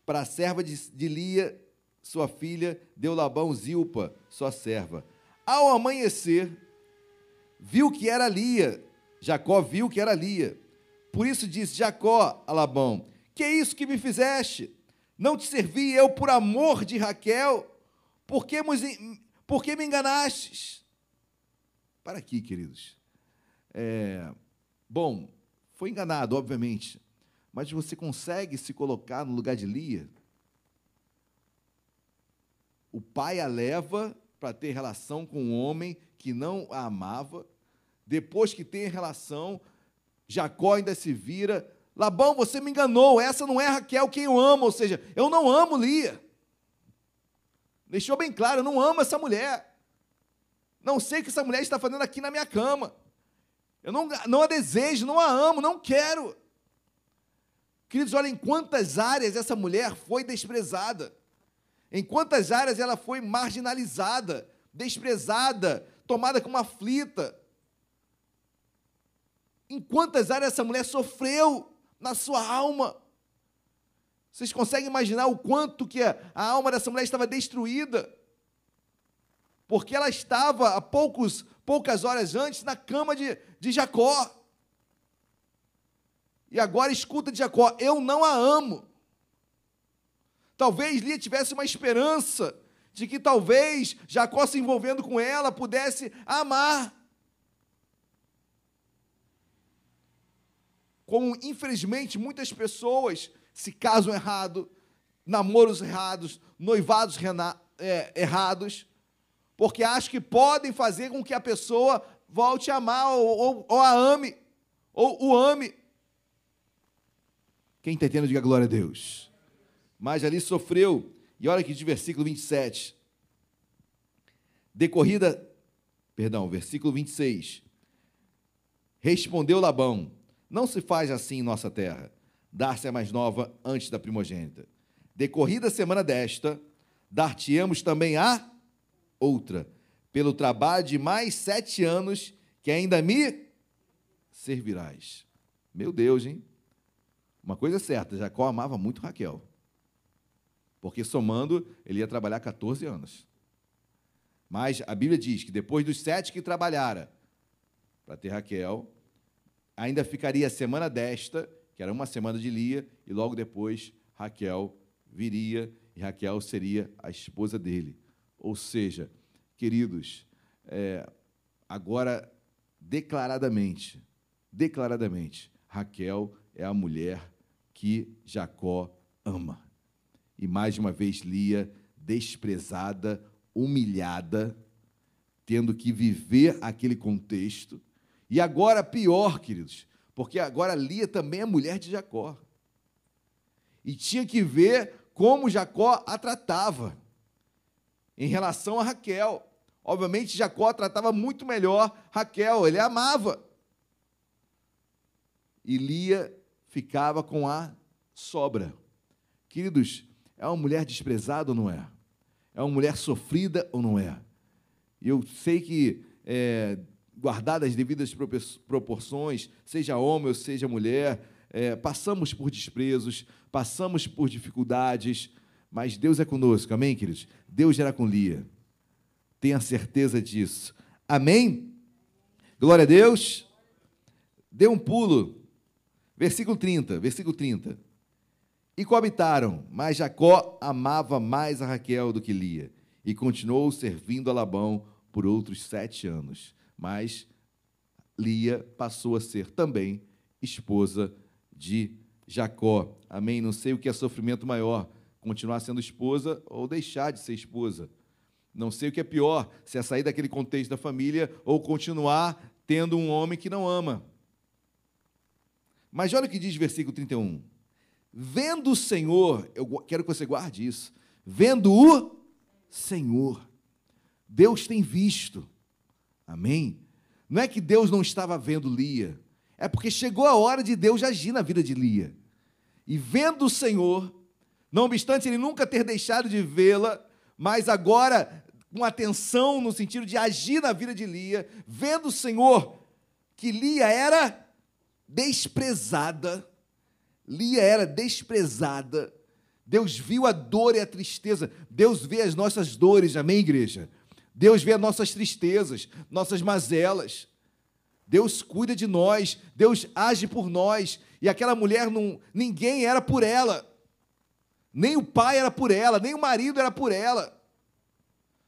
Para a serva de, de Lia, sua filha, deu Labão Zilpa, sua serva. Ao amanhecer, viu que era Lia. Jacó viu que era Lia. Por isso disse Jacó a Labão: Que é isso que me fizeste? Não te servi eu por amor de Raquel? Por que, me enganastes? Para aqui, queridos. É, bom, foi enganado, obviamente, mas você consegue se colocar no lugar de Lia? O pai a leva para ter relação com um homem que não a amava. Depois que tem relação, Jacó ainda se vira. Labão, você me enganou, essa não é Raquel quem eu amo, ou seja, eu não amo Lia. Deixou bem claro, eu não amo essa mulher. Não sei o que essa mulher está fazendo aqui na minha cama. Eu não, não a desejo, não a amo, não quero. Queridos, olhem em quantas áreas essa mulher foi desprezada. Em quantas áreas ela foi marginalizada, desprezada, tomada como aflita. Em quantas áreas essa mulher sofreu na sua alma. Vocês conseguem imaginar o quanto que a alma dessa mulher estava destruída? Porque ela estava há poucos, poucas horas antes na cama de, de Jacó. E agora escuta de Jacó: Eu não a amo. Talvez Lia tivesse uma esperança de que talvez Jacó se envolvendo com ela pudesse amar. Como infelizmente muitas pessoas se casam errado, namoros errados, noivados é, errados, porque acham que podem fazer com que a pessoa volte a amar ou, ou, ou a ame, ou o ame. Quem está entendendo, diga glória a Deus. Mas ali sofreu, e olha aqui de versículo 27. Decorrida, perdão, versículo 26. Respondeu Labão: Não se faz assim em nossa terra dar-se a mais nova antes da primogênita. Decorrida a semana desta, dar-te-emos também a outra, pelo trabalho de mais sete anos que ainda me servirás. Meu Deus, hein? Uma coisa é certa, Jacó amava muito Raquel. Porque somando, ele ia trabalhar 14 anos. Mas a Bíblia diz que depois dos sete que trabalhara para ter Raquel, ainda ficaria a semana desta, que era uma semana de Lia, e logo depois Raquel viria e Raquel seria a esposa dele. Ou seja, queridos, é, agora declaradamente, declaradamente, Raquel é a mulher que Jacó ama. E mais uma vez Lia, desprezada, humilhada, tendo que viver aquele contexto. E agora pior, queridos, porque agora Lia também é mulher de Jacó. E tinha que ver como Jacó a tratava em relação a Raquel. Obviamente, Jacó tratava muito melhor Raquel, ele a amava. E Lia ficava com a sobra. Queridos, é uma mulher desprezada ou não é? É uma mulher sofrida ou não é? Eu sei que, é, guardadas as devidas proporções, seja homem ou seja mulher, é, passamos por desprezos, passamos por dificuldades, mas Deus é conosco, amém, queridos? Deus era com Lia, tenha certeza disso, amém? Glória a Deus. Dê um pulo, versículo 30, versículo 30. E coabitaram, mas Jacó amava mais a Raquel do que Lia, e continuou servindo a Labão por outros sete anos. Mas Lia passou a ser também esposa de Jacó. Amém? Não sei o que é sofrimento maior, continuar sendo esposa ou deixar de ser esposa. Não sei o que é pior, se é sair daquele contexto da família ou continuar tendo um homem que não ama. Mas olha o que diz versículo 31. Vendo o Senhor, eu quero que você guarde isso. Vendo o Senhor. Deus tem visto. Amém? Não é que Deus não estava vendo Lia, é porque chegou a hora de Deus agir na vida de Lia. E vendo o Senhor, não obstante ele nunca ter deixado de vê-la, mas agora com atenção no sentido de agir na vida de Lia, vendo o Senhor que Lia era desprezada, Lia era desprezada. Deus viu a dor e a tristeza. Deus vê as nossas dores, amém, igreja? Deus vê as nossas tristezas, nossas mazelas. Deus cuida de nós, Deus age por nós. E aquela mulher, não, ninguém era por ela. Nem o pai era por ela, nem o marido era por ela.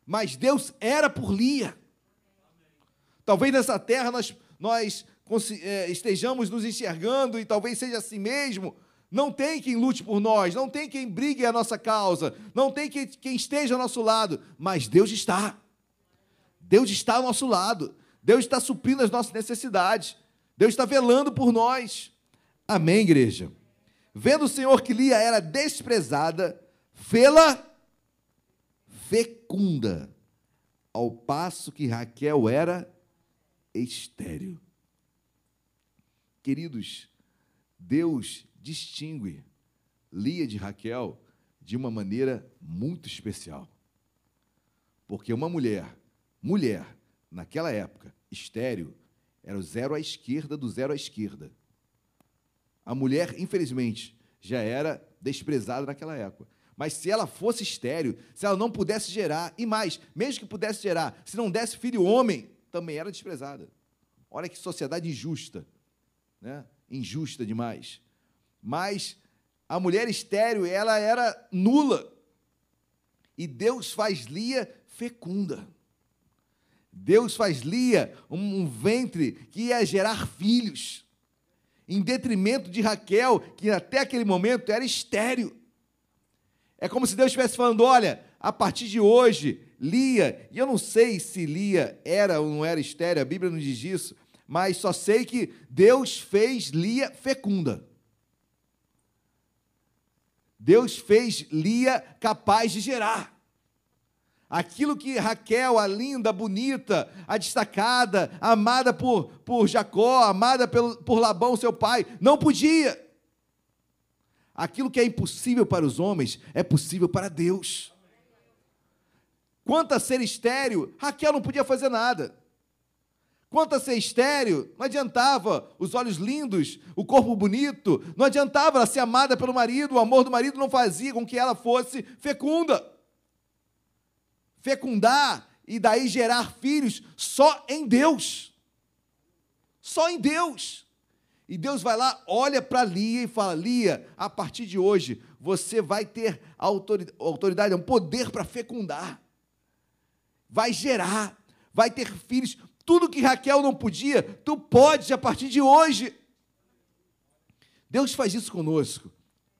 Mas Deus era por Lia. Talvez nessa terra nós, nós é, estejamos nos enxergando e talvez seja assim mesmo. Não tem quem lute por nós, não tem quem brigue a nossa causa, não tem quem, quem esteja ao nosso lado, mas Deus está. Deus está ao nosso lado, Deus está suprindo as nossas necessidades, Deus está velando por nós. Amém, igreja? Vendo o Senhor que Lia era desprezada, fê-la fecunda, ao passo que Raquel era estéril. Queridos, Deus distingue Lia de Raquel de uma maneira muito especial. Porque uma mulher, mulher, naquela época, estéreo, era o zero à esquerda do zero à esquerda. A mulher, infelizmente, já era desprezada naquela época. Mas se ela fosse estéreo, se ela não pudesse gerar, e mais, mesmo que pudesse gerar, se não desse filho homem, também era desprezada. Olha que sociedade injusta né? injusta demais. Mas a mulher estéreo, ela era nula. E Deus faz Lia fecunda. Deus faz Lia um, um ventre que ia gerar filhos, em detrimento de Raquel, que até aquele momento era estéreo. É como se Deus estivesse falando: olha, a partir de hoje, Lia, e eu não sei se Lia era ou não era estéreo, a Bíblia não diz isso, mas só sei que Deus fez Lia fecunda. Deus fez Lia capaz de gerar. Aquilo que Raquel, a linda, a bonita, a destacada, amada por, por Jacó, amada pelo, por Labão, seu pai, não podia. Aquilo que é impossível para os homens é possível para Deus. Quanto a ser estéreo, Raquel não podia fazer nada. Quanto a ser estéreo, não adiantava os olhos lindos, o corpo bonito, não adiantava ela ser amada pelo marido, o amor do marido não fazia com que ela fosse fecunda. Fecundar e daí gerar filhos só em Deus. Só em Deus. E Deus vai lá, olha para Lia e fala: Lia, a partir de hoje você vai ter autoridade, um poder para fecundar, vai gerar, vai ter filhos. Tudo que Raquel não podia, tu pode a partir de hoje. Deus faz isso conosco.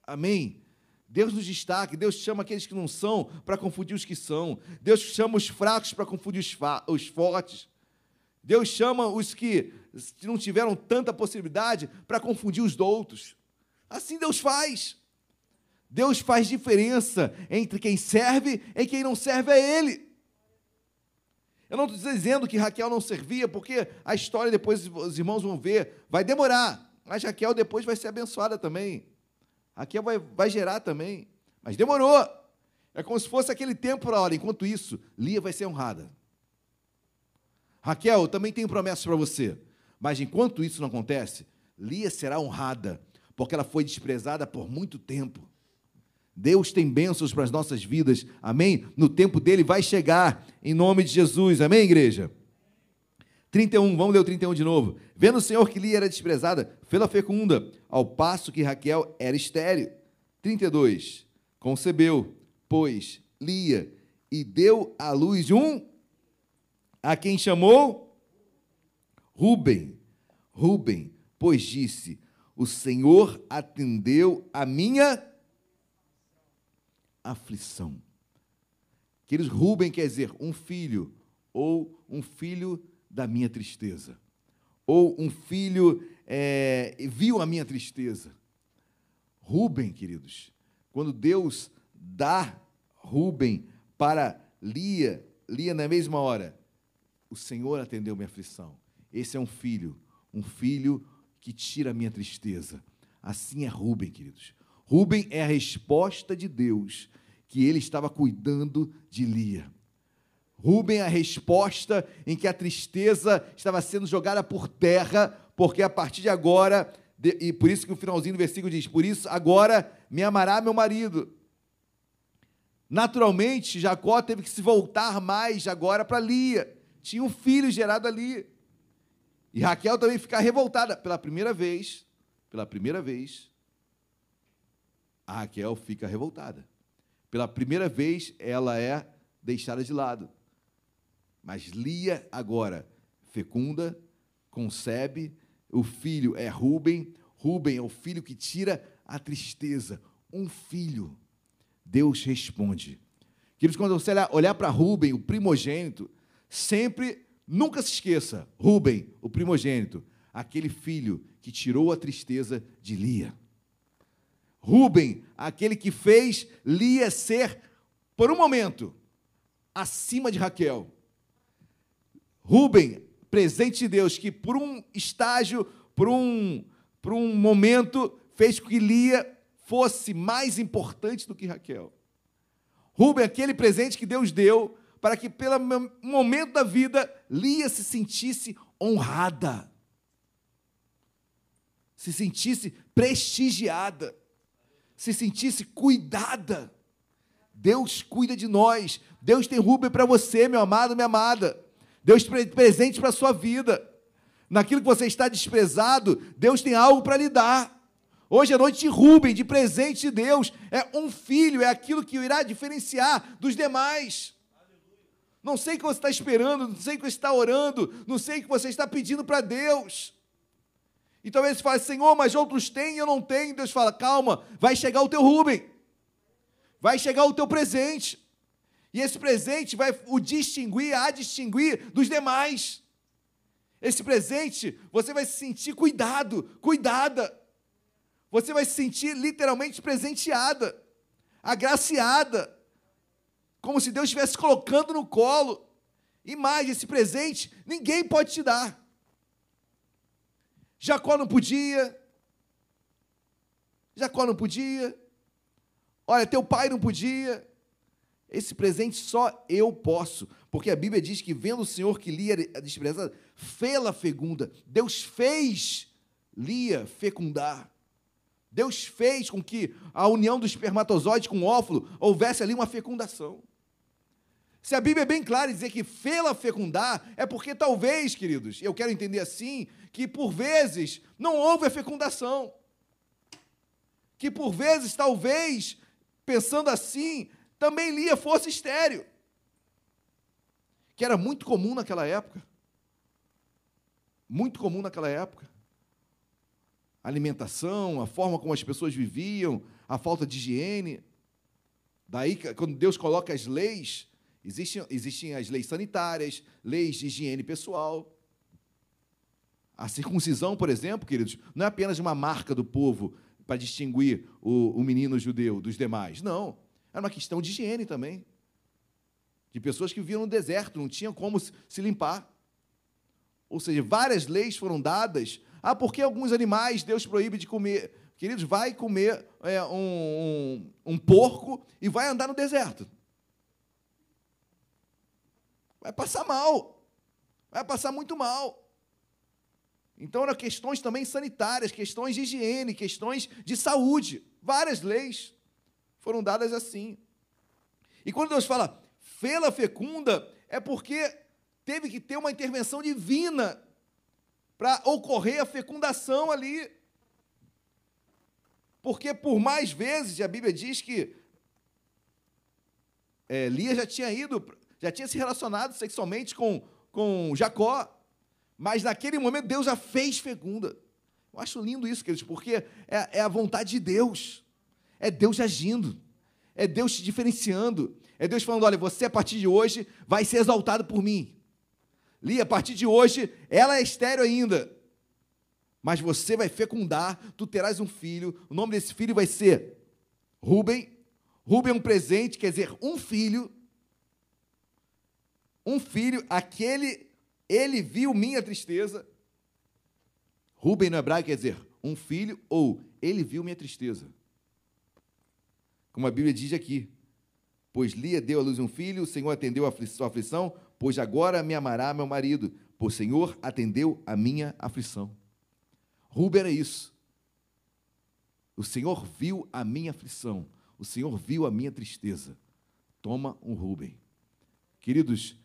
Amém? Deus nos destaca, Deus chama aqueles que não são para confundir os que são. Deus chama os fracos para confundir os, os fortes. Deus chama os que não tiveram tanta possibilidade para confundir os outros. Assim Deus faz. Deus faz diferença entre quem serve e quem não serve a Ele. Eu não estou dizendo que Raquel não servia, porque a história depois os irmãos vão ver, vai demorar, mas Raquel depois vai ser abençoada também. Raquel vai, vai gerar também, mas demorou. É como se fosse aquele tempo para hora. Enquanto isso, Lia vai ser honrada. Raquel, eu também tenho promessas para você. Mas enquanto isso não acontece, Lia será honrada, porque ela foi desprezada por muito tempo. Deus tem bênçãos para as nossas vidas, amém? No tempo dele vai chegar, em nome de Jesus, amém, igreja? 31, vamos ler o 31 de novo. Vendo o Senhor que Lia era desprezada, fê-la fecunda, ao passo que Raquel era estéril. 32, concebeu, pois, Lia, e deu à luz um, a quem chamou? Ruben. Ruben, pois disse: O Senhor atendeu a minha aflição. Queridos, Ruben quer dizer um filho, ou um filho da minha tristeza, ou um filho é, viu a minha tristeza. Ruben, queridos, quando Deus dá Ruben para Lia, Lia na mesma hora, o Senhor atendeu minha aflição. Esse é um filho, um filho que tira a minha tristeza. Assim é Ruben, queridos. Ruben é a resposta de Deus que ele estava cuidando de Lia. Ruben é a resposta em que a tristeza estava sendo jogada por terra, porque a partir de agora, e por isso que o finalzinho do versículo diz: Por isso agora me amará meu marido. Naturalmente, Jacó teve que se voltar mais agora para Lia. Tinha um filho gerado ali. E Raquel também ficar revoltada pela primeira vez. Pela primeira vez, a Raquel fica revoltada. Pela primeira vez, ela é deixada de lado. Mas Lia agora fecunda, concebe, o filho é Ruben, Ruben é o filho que tira a tristeza. Um filho. Deus responde. Queridos, quando você olhar para Ruben, o primogênito, sempre, nunca se esqueça, Ruben, o primogênito, aquele filho que tirou a tristeza de Lia. Ruben, aquele que fez Lia ser, por um momento, acima de Raquel. Rubem, presente de Deus, que por um estágio, por um, por um momento, fez com que Lia fosse mais importante do que Raquel. Rubem, aquele presente que Deus deu para que, pelo momento da vida, Lia se sentisse honrada, se sentisse prestigiada, se sentisse cuidada. Deus cuida de nós. Deus tem Rubem para você, meu amado, minha amada. Deus tem presente para a sua vida. Naquilo que você está desprezado, Deus tem algo para lhe dar. Hoje é noite Rubem, de presente de Deus. É um filho, é aquilo que irá diferenciar dos demais. Não sei o que você está esperando, não sei o que você está orando, não sei o que você está pedindo para Deus. E talvez você fale, Senhor, mas outros têm e eu não tenho. Deus fala, calma, vai chegar o teu Rubem. Vai chegar o teu presente. E esse presente vai o distinguir, a distinguir dos demais. Esse presente, você vai se sentir cuidado, cuidada. Você vai se sentir literalmente presenteada, agraciada, como se Deus estivesse colocando no colo. E mais, esse presente ninguém pode te dar. Jacó não podia. Jacó não podia. Olha, teu pai não podia. Esse presente só eu posso, porque a Bíblia diz que vendo o Senhor que Lia desprezada, fê-la fecunda. Deus fez Lia fecundar. Deus fez com que a união do espermatozoide com o óvulo houvesse ali uma fecundação. Se a Bíblia é bem clara e dizer que fê-la fecundar, é porque talvez, queridos, eu quero entender assim, que por vezes não houve a fecundação. Que por vezes, talvez, pensando assim, também Lia fosse estéreo. Que era muito comum naquela época. Muito comum naquela época. A alimentação, a forma como as pessoas viviam, a falta de higiene. Daí, quando Deus coloca as leis, existem, existem as leis sanitárias, leis de higiene pessoal. A circuncisão, por exemplo, queridos, não é apenas uma marca do povo para distinguir o, o menino judeu dos demais. Não. Era uma questão de higiene também. De pessoas que viviam no deserto, não tinham como se limpar. Ou seja, várias leis foram dadas. Ah, porque alguns animais Deus proíbe de comer? Queridos, vai comer é, um, um, um porco e vai andar no deserto. Vai passar mal. Vai passar muito mal. Então eram questões também sanitárias, questões de higiene, questões de saúde. Várias leis foram dadas assim. E quando Deus fala fê-la fecunda, é porque teve que ter uma intervenção divina para ocorrer a fecundação ali. Porque por mais vezes a Bíblia diz que é, Lia já tinha ido, já tinha se relacionado sexualmente com, com Jacó. Mas naquele momento Deus já fez fecunda. Eu acho lindo isso, queridos, porque é, é a vontade de Deus. É Deus agindo. É Deus te diferenciando. É Deus falando: olha, você a partir de hoje vai ser exaltado por mim. Li, a partir de hoje, ela é estéreo ainda. Mas você vai fecundar, tu terás um filho. O nome desse filho vai ser Rubem. Rubem é um presente, quer dizer, um filho. Um filho, aquele ele viu minha tristeza. Rubem no hebraico quer dizer um filho, ou ele viu minha tristeza. Como a Bíblia diz aqui. Pois Lia deu à luz um filho, o Senhor atendeu a sua aflição, pois agora me amará meu marido, pois o Senhor atendeu a minha aflição. Rubem era isso. O Senhor viu a minha aflição, o Senhor viu a minha tristeza. Toma um Rubem. Queridos,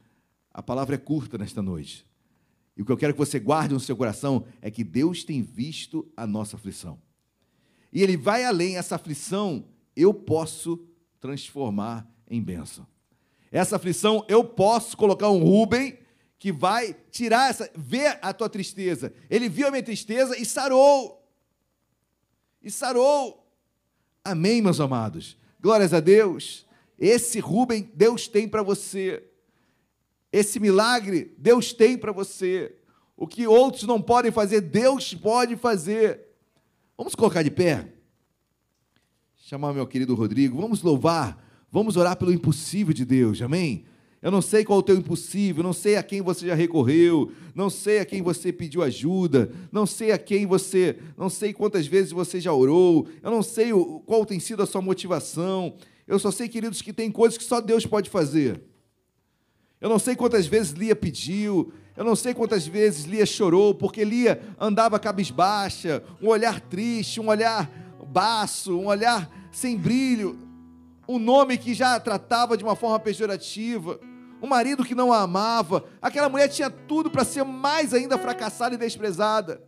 a palavra é curta nesta noite. E o que eu quero que você guarde no seu coração é que Deus tem visto a nossa aflição. E Ele vai além, essa aflição eu posso transformar em bênção. Essa aflição eu posso colocar um Rubem que vai tirar essa, ver a tua tristeza. Ele viu a minha tristeza e sarou. E sarou. Amém, meus amados. Glórias a Deus. Esse Rubem Deus tem para você. Esse milagre Deus tem para você. O que outros não podem fazer, Deus pode fazer. Vamos colocar de pé? Chamar meu querido Rodrigo. Vamos louvar. Vamos orar pelo impossível de Deus. Amém? Eu não sei qual é o teu impossível, não sei a quem você já recorreu, não sei a quem você pediu ajuda, não sei a quem você, não sei quantas vezes você já orou, eu não sei qual tem sido a sua motivação. Eu só sei, queridos, que tem coisas que só Deus pode fazer. Eu não sei quantas vezes Lia pediu, eu não sei quantas vezes Lia chorou, porque Lia andava cabisbaixa, um olhar triste, um olhar baço, um olhar sem brilho, um nome que já a tratava de uma forma pejorativa, um marido que não a amava. Aquela mulher tinha tudo para ser mais ainda fracassada e desprezada.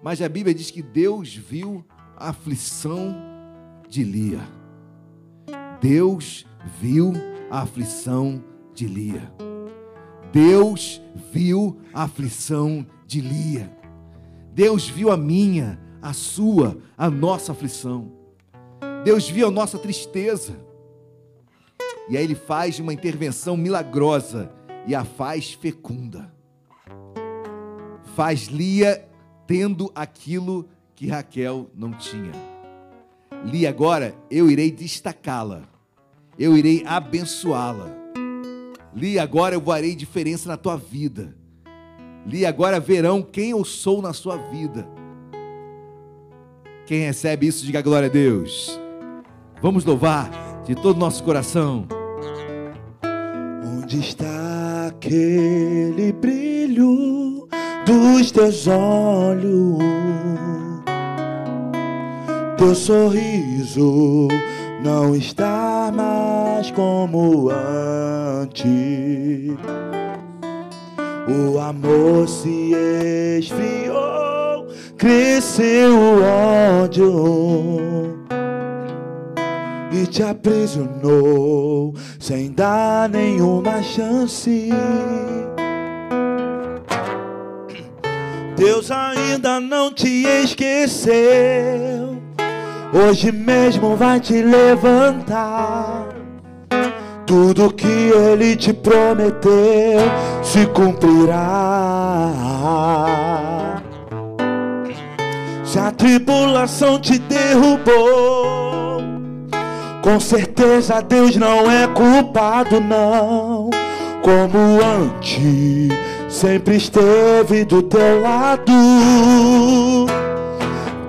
Mas a Bíblia diz que Deus viu a aflição de Lia. Deus viu a aflição de Lia. Deus viu a aflição de Lia. Deus viu a minha, a sua, a nossa aflição. Deus viu a nossa tristeza. E aí ele faz uma intervenção milagrosa e a faz fecunda. Faz Lia tendo aquilo que Raquel não tinha. Lia agora eu irei destacá-la eu irei abençoá-la. Li, agora eu farei diferença na tua vida. Li, agora verão quem eu sou na sua vida. Quem recebe isso, diga glória a Deus. Vamos louvar de todo o nosso coração. Onde está aquele brilho dos teus olhos? Teu sorriso não está mais como antes. O amor se esfriou, cresceu o ódio e te aprisionou sem dar nenhuma chance. Deus ainda não te esqueceu. Hoje mesmo vai te levantar. Tudo que ele te prometeu se cumprirá. Se a tribulação te derrubou, com certeza Deus não é culpado, não. Como antes, sempre esteve do teu lado.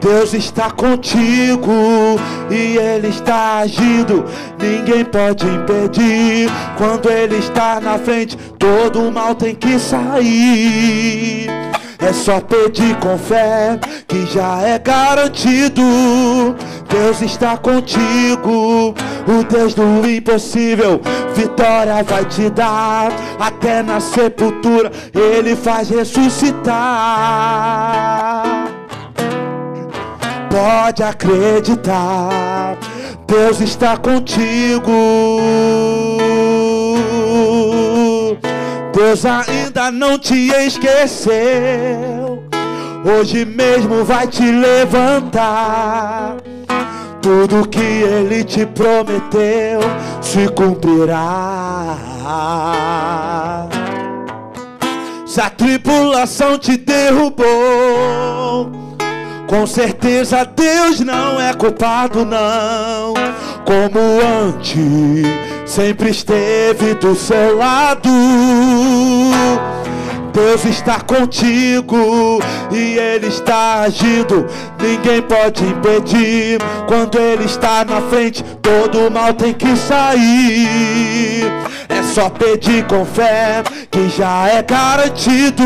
Deus está contigo e Ele está agindo. Ninguém pode impedir. Quando Ele está na frente, todo mal tem que sair. É só pedir com fé que já é garantido. Deus está contigo, o Deus do impossível. Vitória vai te dar, até na sepultura Ele faz ressuscitar pode acreditar, Deus está contigo. Deus ainda não te esqueceu, hoje mesmo vai te levantar. Tudo que ele te prometeu se cumprirá. Se a tripulação te derrubou, com certeza Deus não é culpado, não. Como antes, sempre esteve do seu lado. Deus está contigo e Ele está agindo. Ninguém pode impedir. Quando Ele está na frente, todo mal tem que sair. É só pedir com fé que já é garantido.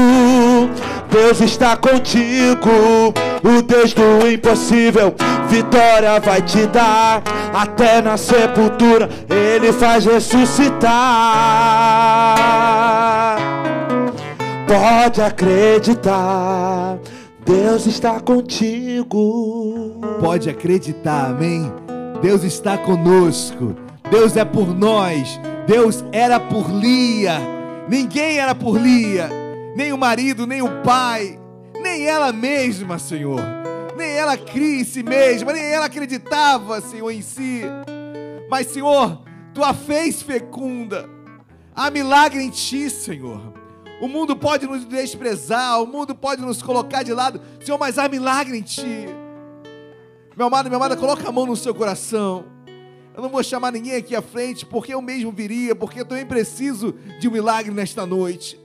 Deus está contigo, o Deus do impossível, vitória vai te dar, até na sepultura Ele faz ressuscitar. Pode acreditar, Deus está contigo. Pode acreditar, amém? Deus está conosco, Deus é por nós, Deus era por Lia, ninguém era por Lia, nem o marido, nem o pai, nem ela mesma, Senhor, nem ela cria em si mesma, nem ela acreditava, Senhor, em si, mas, Senhor, tu a fez fecunda, há milagre em ti, Senhor. O mundo pode nos desprezar, o mundo pode nos colocar de lado, Senhor, mas há milagre em ti. Meu amado, minha amada, coloca a mão no seu coração. Eu não vou chamar ninguém aqui à frente, porque eu mesmo viria, porque eu também preciso de um milagre nesta noite.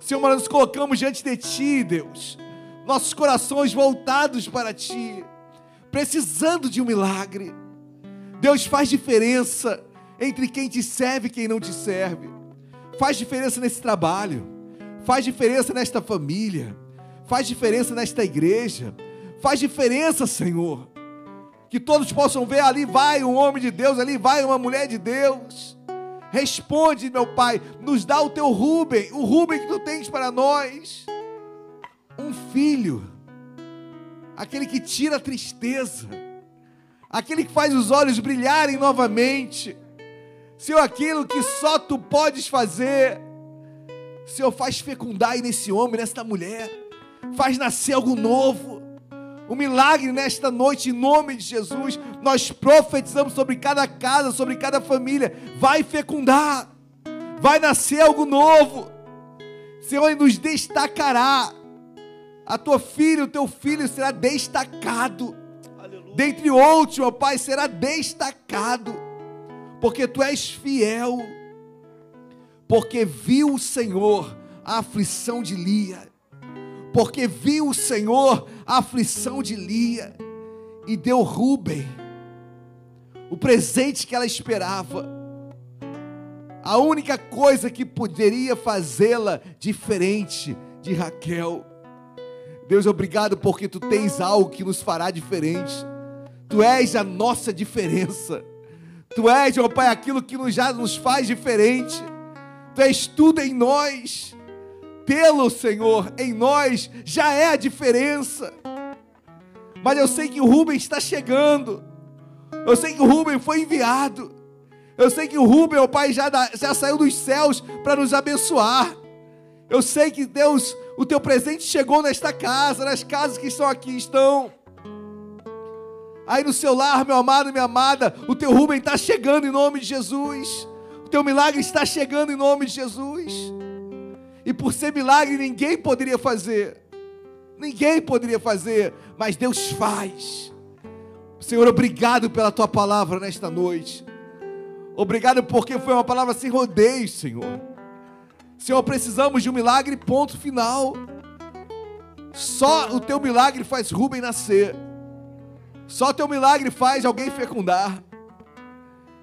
Senhor, nós nos colocamos diante de Ti, Deus, nossos corações voltados para Ti, precisando de um milagre. Deus faz diferença entre quem te serve e quem não te serve. Faz diferença nesse trabalho, faz diferença nesta família, faz diferença nesta igreja, faz diferença, Senhor. Que todos possam ver ali vai um homem de Deus, ali vai uma mulher de Deus. Responde, meu Pai, nos dá o teu Rubem, o Rubem que tu tens para nós. Um filho, aquele que tira a tristeza, aquele que faz os olhos brilharem novamente. Senhor, aquilo que só tu podes fazer. Senhor, faz fecundar aí nesse homem, nesta mulher. Faz nascer algo novo. Um milagre nesta noite, em nome de Jesus. Nós profetizamos sobre cada casa, sobre cada família. Vai fecundar. Vai nascer algo novo. Senhor, nos destacará. A tua filha, o teu filho será destacado. Aleluia. Dentre outros, meu Pai, será destacado. Porque tu és fiel. Porque viu o Senhor a aflição de Lia porque viu o Senhor a aflição de Lia e deu Rubem o presente que ela esperava. A única coisa que poderia fazê-la diferente de Raquel. Deus, obrigado porque tu tens algo que nos fará diferente. Tu és a nossa diferença. Tu és, ó Pai, aquilo que já nos faz diferente. Tu és tudo em nós. Pelo Senhor, em nós, já é a diferença. Mas eu sei que o Rubem está chegando. Eu sei que o Rubem foi enviado. Eu sei que o Rubem, ó Pai, já, já saiu dos céus para nos abençoar. Eu sei que Deus, o teu presente chegou nesta casa, nas casas que estão aqui estão. Aí no seu lar, meu amado e minha amada, o teu Rubem está chegando em nome de Jesus. O teu milagre está chegando em nome de Jesus. E por ser milagre, ninguém poderia fazer. Ninguém poderia fazer, mas Deus faz. Senhor, obrigado pela tua palavra nesta noite. Obrigado porque foi uma palavra sem rodeios, Senhor. Senhor, precisamos de um milagre, ponto final. Só o teu milagre faz Rubem nascer. Só teu milagre faz alguém fecundar.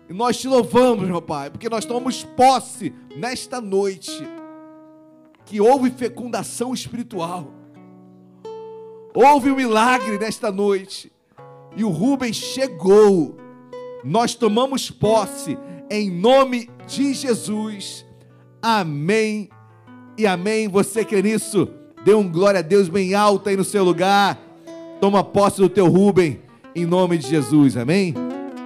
E nós te louvamos, meu Pai, porque nós tomamos posse nesta noite que houve fecundação espiritual. Houve um milagre nesta noite. E o Rubens chegou. Nós tomamos posse em nome de Jesus. Amém e amém. Você crê nisso? Dê um glória a Deus bem alto aí no seu lugar. Toma posse do teu Rubem em nome de Jesus, amém?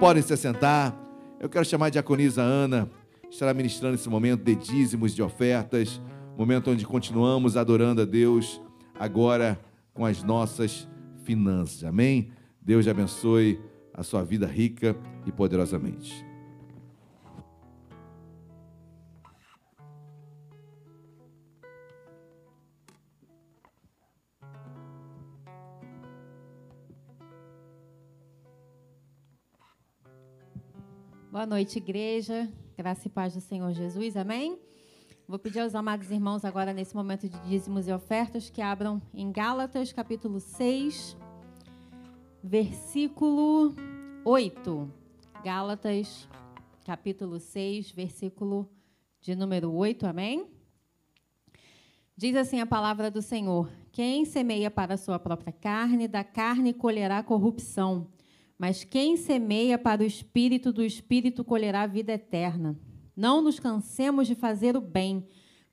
Podem se assentar. Eu quero chamar a diaconisa Ana, estará ministrando esse momento de dízimos, de ofertas, momento onde continuamos adorando a Deus, agora com as nossas finanças, amém? Deus abençoe a sua vida rica e poderosamente. Boa noite, igreja. Graça e paz do Senhor Jesus. Amém? Vou pedir aos amados irmãos agora, nesse momento de dízimos e ofertas, que abram em Gálatas, capítulo 6, versículo 8. Gálatas, capítulo 6, versículo de número 8. Amém? Diz assim a palavra do Senhor: Quem semeia para a sua própria carne, da carne colherá corrupção. Mas quem semeia para o espírito, do espírito colherá a vida eterna. Não nos cansemos de fazer o bem,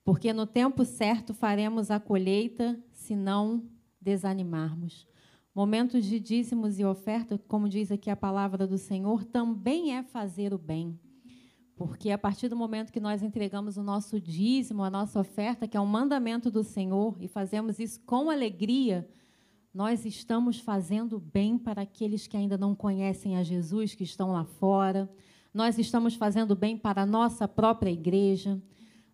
porque no tempo certo faremos a colheita, se não desanimarmos. Momentos de dízimos e oferta, como diz aqui a palavra do Senhor, também é fazer o bem. Porque a partir do momento que nós entregamos o nosso dízimo, a nossa oferta, que é um mandamento do Senhor, e fazemos isso com alegria, nós estamos fazendo bem para aqueles que ainda não conhecem a Jesus, que estão lá fora. Nós estamos fazendo bem para a nossa própria igreja.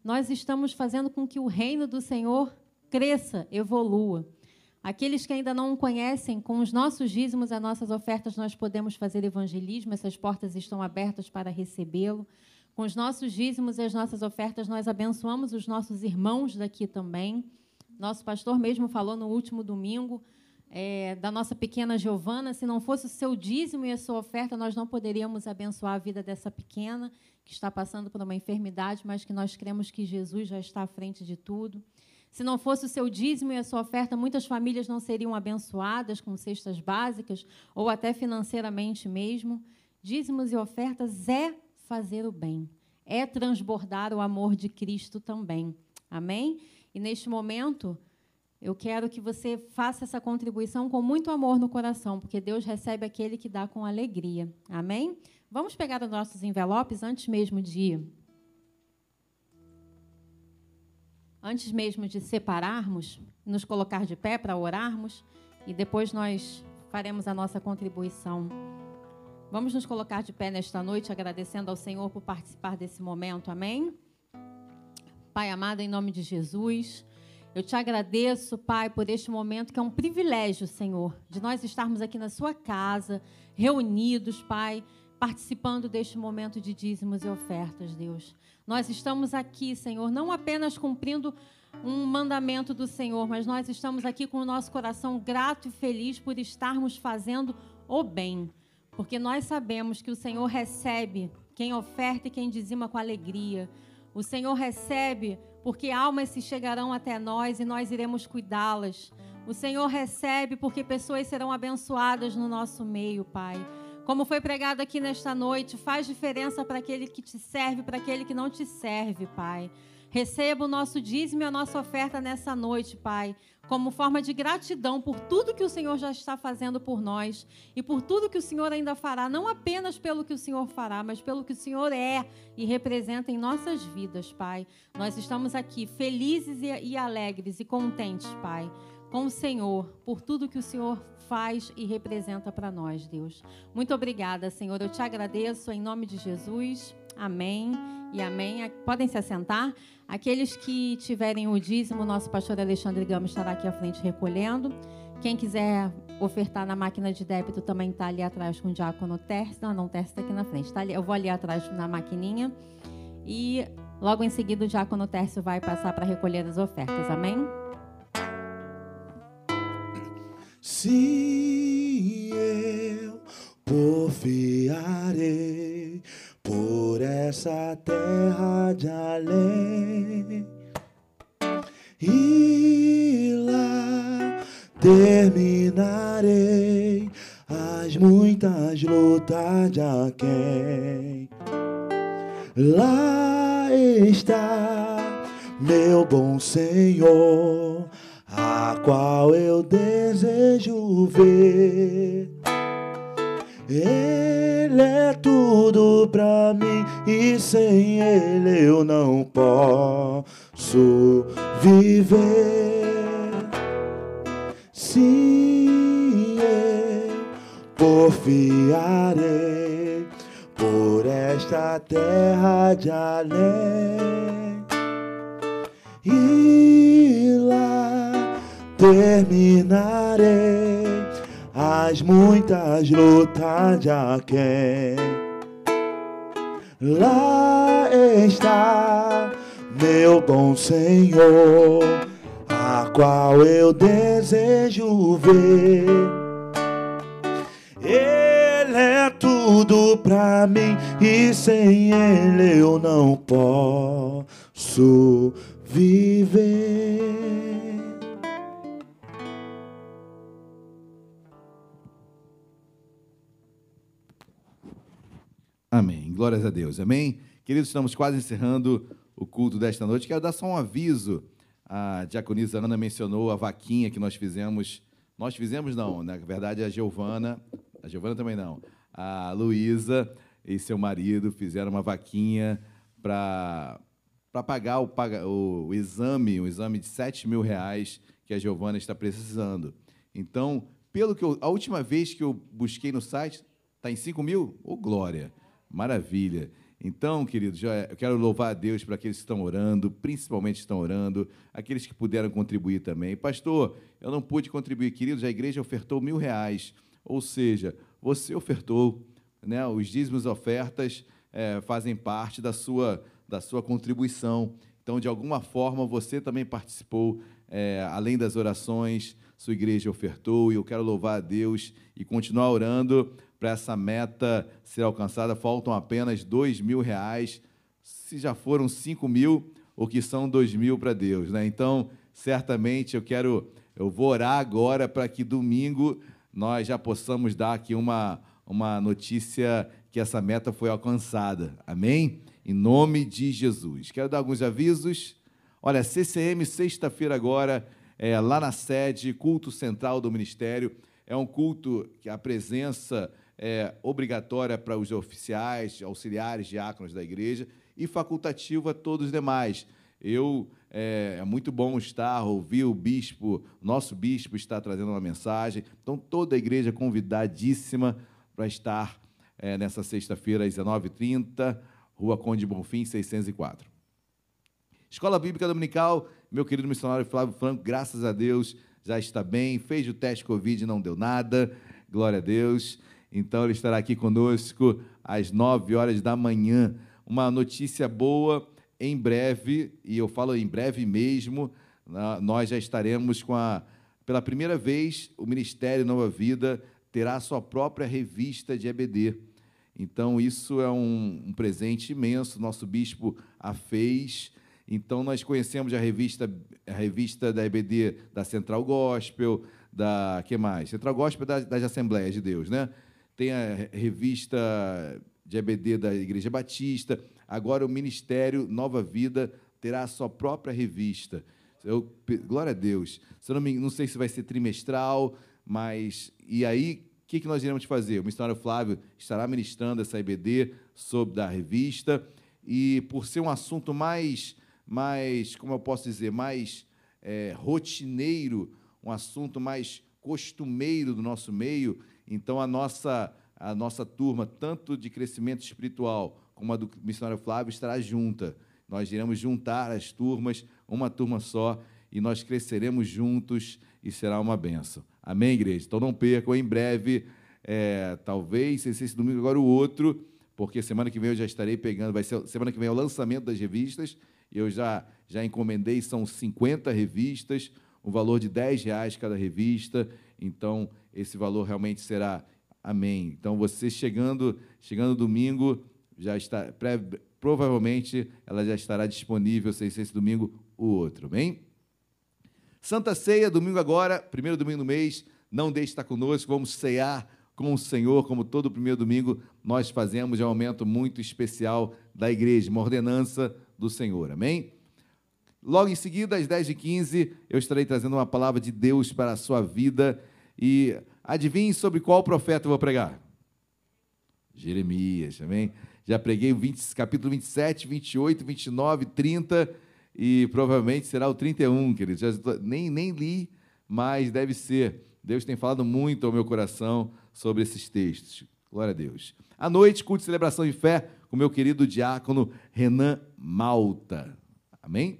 Nós estamos fazendo com que o reino do Senhor cresça, evolua. Aqueles que ainda não conhecem, com os nossos dízimos, as nossas ofertas, nós podemos fazer evangelismo, essas portas estão abertas para recebê-lo. Com os nossos dízimos e as nossas ofertas, nós abençoamos os nossos irmãos daqui também. Nosso pastor mesmo falou no último domingo é, da nossa pequena Giovana, se não fosse o seu dízimo e a sua oferta, nós não poderíamos abençoar a vida dessa pequena que está passando por uma enfermidade, mas que nós cremos que Jesus já está à frente de tudo. Se não fosse o seu dízimo e a sua oferta, muitas famílias não seriam abençoadas com cestas básicas ou até financeiramente mesmo. Dízimos e ofertas é fazer o bem, é transbordar o amor de Cristo também. Amém? E neste momento, eu quero que você faça essa contribuição com muito amor no coração, porque Deus recebe aquele que dá com alegria. Amém? Vamos pegar os nossos envelopes antes mesmo de antes mesmo de separarmos, nos colocar de pé para orarmos e depois nós faremos a nossa contribuição. Vamos nos colocar de pé nesta noite, agradecendo ao Senhor por participar desse momento. Amém? Pai amado, em nome de Jesus, eu te agradeço, Pai, por este momento que é um privilégio, Senhor, de nós estarmos aqui na Sua casa, reunidos, Pai, participando deste momento de dízimos e ofertas, Deus. Nós estamos aqui, Senhor, não apenas cumprindo um mandamento do Senhor, mas nós estamos aqui com o nosso coração grato e feliz por estarmos fazendo o bem, porque nós sabemos que o Senhor recebe quem oferta e quem dizima com alegria. O Senhor recebe porque almas se chegarão até nós e nós iremos cuidá-las. O Senhor recebe porque pessoas serão abençoadas no nosso meio, Pai. Como foi pregado aqui nesta noite, faz diferença para aquele que te serve, para aquele que não te serve, Pai. Receba o nosso dízimo e a nossa oferta nessa noite, Pai, como forma de gratidão por tudo que o Senhor já está fazendo por nós e por tudo que o Senhor ainda fará, não apenas pelo que o Senhor fará, mas pelo que o Senhor é e representa em nossas vidas, Pai. Nós estamos aqui felizes e, alegres e contentes, Pai, com o Senhor, por tudo que o Senhor faz e representa para nós, Deus. Muito obrigada, Senhor. Eu te agradeço em nome de Jesus. Amém e amém. Podem se assentar. Aqueles que tiverem o dízimo, nosso pastor Alexandre Gama estará aqui à frente recolhendo. Quem quiser ofertar na máquina de débito também está ali atrás com o diácono Tércio. Não, não, Tércio está aqui na frente. Tá ali, eu vou ali atrás na maquininha. E logo em seguida o diácono Tércio vai passar para recolher as ofertas. Amém? Se eu porfiarei por essa terra de além. E lá terminarei as muitas lutas de quem lá está meu bom Senhor a qual eu desejo ver ele é tudo pra mim e sem Ele eu não posso viver. Sim, eu porfiarei por esta terra de além e lá terminarei as muitas lutas de quem lá está meu bom Senhor, a qual eu desejo ver. Ele é tudo pra mim e sem ele eu não posso viver. Amém. Glórias a Deus. Amém. Queridos, estamos quase encerrando o culto desta noite. Quero dar só um aviso. A diaconisa Ana mencionou a vaquinha que nós fizemos. Nós fizemos, não, na verdade, a Giovana, a Giovana também não, a Luísa e seu marido fizeram uma vaquinha para pagar o, o, o, exame, um exame de 7 mil reais que a Giovana está precisando. Então, pelo que eu, a última vez que eu busquei no site, está em 5 mil? Ô, oh, glória! Maravilha. Então, queridos, eu quero louvar a Deus para aqueles que estão orando, principalmente estão orando, aqueles que puderam contribuir também. Pastor, eu não pude contribuir, queridos, a igreja ofertou mil reais, ou seja, você ofertou, né? Os dízimos ofertas é, fazem parte da sua, da sua contribuição. Então, de alguma forma, você também participou, é, além das orações, sua igreja ofertou, e eu quero louvar a Deus e continuar orando para essa meta ser alcançada, faltam apenas dois mil reais. Se já foram cinco mil, o que são dois mil para Deus, né? Então, certamente eu quero, eu vou orar agora para que domingo nós já possamos dar aqui uma, uma notícia que essa meta foi alcançada. Amém? Em nome de Jesus. Quero dar alguns avisos. Olha, CCM, sexta-feira agora, é, lá na sede, culto central do Ministério. É um culto que a presença é, obrigatória para os oficiais, auxiliares, diáconos da igreja e facultativa a todos os demais. Eu é, é, muito bom estar, ouvir o bispo, nosso bispo está trazendo uma mensagem. Então, toda a igreja convidadíssima para estar é, nessa sexta-feira, às 19h30, Rua Conde Bonfim, 604. Escola Bíblica Dominical, meu querido missionário Flávio Franco, graças a Deus, já está bem, fez o teste Covid, não deu nada, glória a Deus. Então, ele estará aqui conosco às nove horas da manhã. Uma notícia boa, em breve, e eu falo em breve mesmo, nós já estaremos com a. Pela primeira vez, o Ministério Nova Vida terá a sua própria revista de EBD. Então, isso é um, um presente imenso. Nosso bispo a fez. Então, nós conhecemos a revista, a revista da EBD da Central Gospel, da. que mais? Central Gospel das, das Assembleias de Deus, né? Tem a revista de EBD da Igreja Batista. Agora o Ministério Nova Vida terá a sua própria revista. Eu, glória a Deus. Se não, me, não sei se vai ser trimestral, mas. E aí, o que, que nós iremos fazer? O missionário Flávio estará ministrando essa EBD sobre da revista. E por ser um assunto mais, mais como eu posso dizer, mais é, rotineiro, um assunto mais costumeiro do nosso meio, então a nossa, a nossa turma, tanto de crescimento espiritual como a do missionário Flávio, estará junta. Nós iremos juntar as turmas, uma turma só, e nós cresceremos juntos e será uma benção. Amém, igreja? Então não percam, em breve, é, talvez, se esse domingo agora o outro, porque semana que vem eu já estarei pegando, vai ser semana que vem é o lançamento das revistas, eu já, já encomendei, são 50 revistas, o valor de 10 reais cada revista, então esse valor realmente será amém. Então você chegando, chegando domingo, já está pré, provavelmente ela já estará disponível, sei se esse domingo o outro, amém? Santa Ceia, domingo agora, primeiro domingo do mês, não deixe de estar conosco, vamos cear com o Senhor, como todo primeiro domingo nós fazemos, é um momento muito especial da igreja, uma ordenança do Senhor, amém? Logo em seguida, às 10h15, eu estarei trazendo uma palavra de Deus para a sua vida. E adivinhe sobre qual profeta eu vou pregar? Jeremias, amém? Já preguei o 20, capítulo 27, 28, 29, 30 e provavelmente será o 31, queridos. Já nem, nem li, mas deve ser. Deus tem falado muito ao meu coração sobre esses textos. Glória a Deus. À noite, culto de celebração de fé com meu querido diácono Renan Malta. Amém?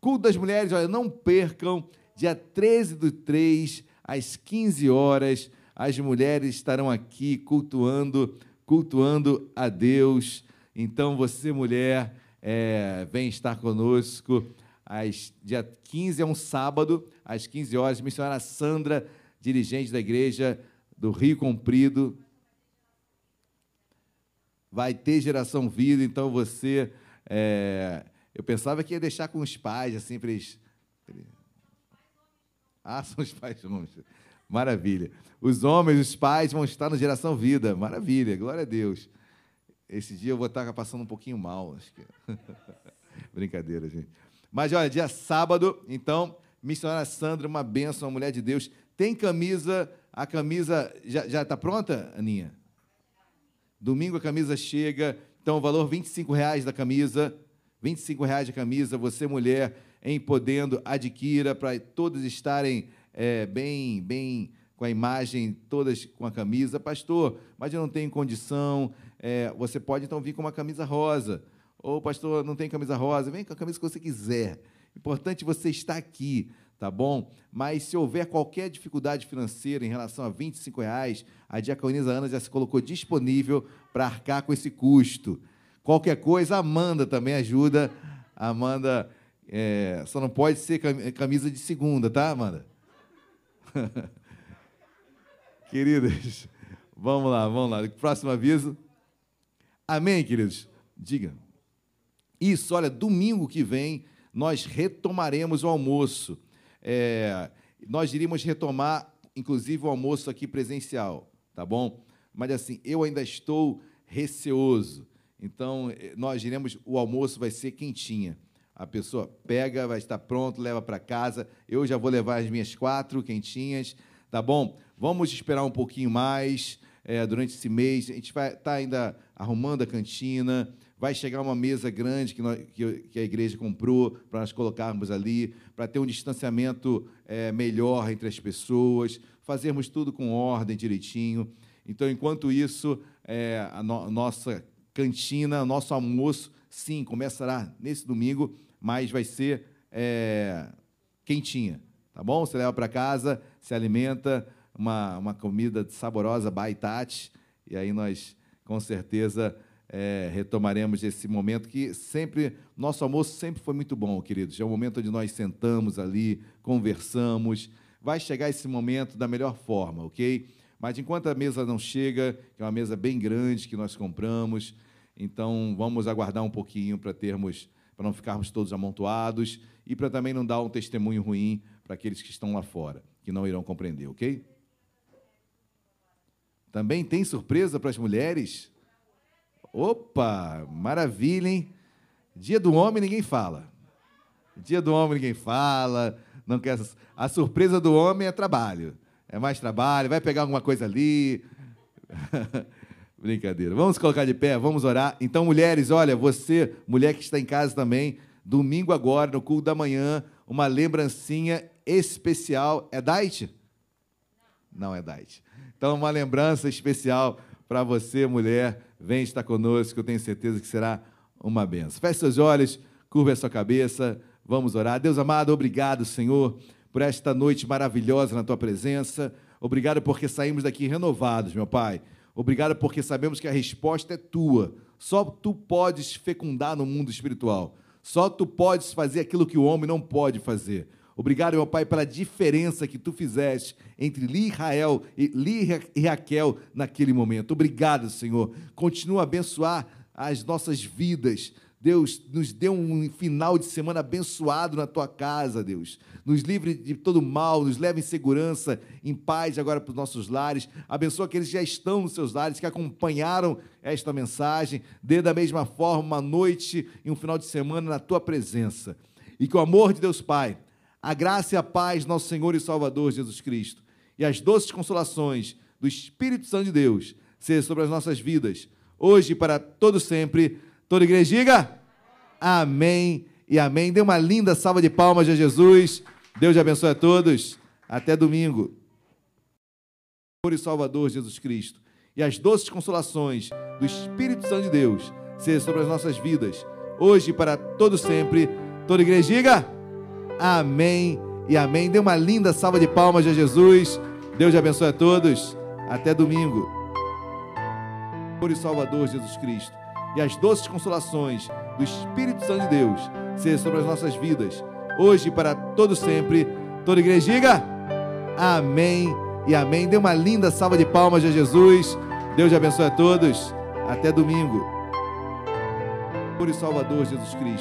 Culto das mulheres, olha, não percam, dia 13 do 3, às 15 horas, as mulheres estarão aqui cultuando, cultuando a Deus. Então, você, mulher, é, vem estar conosco. Às, dia 15 é um sábado, às 15 horas, missionária Sandra, dirigente da igreja do Rio Comprido. Vai ter geração vida, então você. É, eu pensava que ia deixar com os pais, assim, para eles. Ah, são os pais homens. Maravilha. Os homens, os pais vão estar no Geração Vida. Maravilha, glória a Deus. Esse dia eu vou estar passando um pouquinho mal. Acho que... Brincadeira, gente. Mas olha, dia sábado, então, missionária Sandra, uma bênção, uma mulher de Deus. Tem camisa a camisa já está pronta, Aninha? Domingo a camisa chega. Então, o valor R$ 25,00 da camisa. R$ 25,00 a camisa. Você, mulher, em podendo, adquira para todos estarem é, bem, bem com a imagem, todas com a camisa. Pastor, mas eu não tenho condição. É, você pode, então, vir com uma camisa rosa. Ou, pastor, não tem camisa rosa. Vem com a camisa que você quiser. Importante você estar aqui tá bom? Mas se houver qualquer dificuldade financeira em relação a 25 reais, a Diaconisa Ana já se colocou disponível para arcar com esse custo. Qualquer coisa, a Amanda também ajuda. Amanda é, só não pode ser camisa de segunda, tá, Amanda? Queridos, vamos lá, vamos lá. Próximo aviso. Amém, queridos? Diga. Isso, olha, domingo que vem nós retomaremos o almoço é, nós iríamos retomar, inclusive, o almoço aqui presencial, tá bom? Mas assim, eu ainda estou receoso. Então, eh, nós iremos, o almoço vai ser quentinha. A pessoa pega, vai estar pronto, leva para casa. Eu já vou levar as minhas quatro quentinhas, tá bom? Vamos esperar um pouquinho mais é, durante esse mês. A gente vai estar tá ainda arrumando a cantina, vai chegar uma mesa grande que, nós, que, que a igreja comprou para nós colocarmos ali, para ter um distanciamento é, melhor entre as pessoas, fazermos tudo com ordem, direitinho. Então, enquanto isso, é, a no, nossa cantina, nosso almoço, sim, começará nesse domingo, mas vai ser é, quentinha, tá bom? Você leva para casa, se alimenta, uma, uma comida saborosa, baitate, e aí nós, com certeza, é, retomaremos esse momento que sempre, nosso almoço sempre foi muito bom, queridos. É o momento onde nós sentamos ali, conversamos. Vai chegar esse momento da melhor forma, ok? Mas enquanto a mesa não chega, que é uma mesa bem grande que nós compramos, então vamos aguardar um pouquinho para termos, para não ficarmos todos amontoados e para também não dar um testemunho ruim para aqueles que estão lá fora, que não irão compreender, ok? Também tem surpresa para as mulheres? Opa, maravilha, hein? Dia do homem ninguém fala. Dia do homem ninguém fala. Não quer a surpresa do homem é trabalho. É mais trabalho, vai pegar alguma coisa ali. Brincadeira. Vamos colocar de pé, vamos orar. Então, mulheres, olha, você, mulher que está em casa também, domingo agora, no culto da manhã, uma lembrancinha especial. É Dait? Não é Dait. Então, uma lembrança especial para você, mulher. Vem estar conosco, eu tenho certeza que será uma benção. Feche seus olhos, curva a sua cabeça, vamos orar. Deus amado, obrigado, Senhor, por esta noite maravilhosa na tua presença. Obrigado porque saímos daqui renovados, meu Pai. Obrigado porque sabemos que a resposta é tua. Só tu podes fecundar no mundo espiritual. Só tu podes fazer aquilo que o homem não pode fazer. Obrigado, meu Pai, pela diferença que tu fizeste entre Li e Rael e Li Raquel naquele momento. Obrigado, Senhor. Continua a abençoar as nossas vidas. Deus, nos dê um final de semana abençoado na tua casa, Deus. Nos livre de todo mal, nos leve em segurança, em paz agora para os nossos lares. Abençoa aqueles que já estão nos seus lares, que acompanharam esta mensagem. Dê da mesma forma uma noite e um final de semana na tua presença. E que o amor de Deus Pai, a graça e a paz, nosso Senhor e Salvador Jesus Cristo, e as doces consolações do Espírito Santo de Deus, sejam sobre as nossas vidas, hoje e para todo sempre. Toda igreja diga amém e amém. Dê uma linda salva de palmas a Jesus. Deus abençoe a todos. Até domingo. Senhor e Salvador Jesus Cristo, e as doces consolações do Espírito Santo de Deus, sejam sobre as nossas vidas, hoje e para todo sempre. Toda igreja diga amém e amém. Dê uma linda salva de palmas a Jesus. Deus abençoe a todos. Até domingo. Senhor e Salvador Jesus Cristo, e as doces consolações do Espírito Santo de Deus sejam sobre as nossas vidas, hoje e para todo sempre. Toda igreja diga amém e amém. Dê uma linda salva de palmas a Jesus. Deus abençoe a todos. Até domingo. E Salvador Jesus Cristo.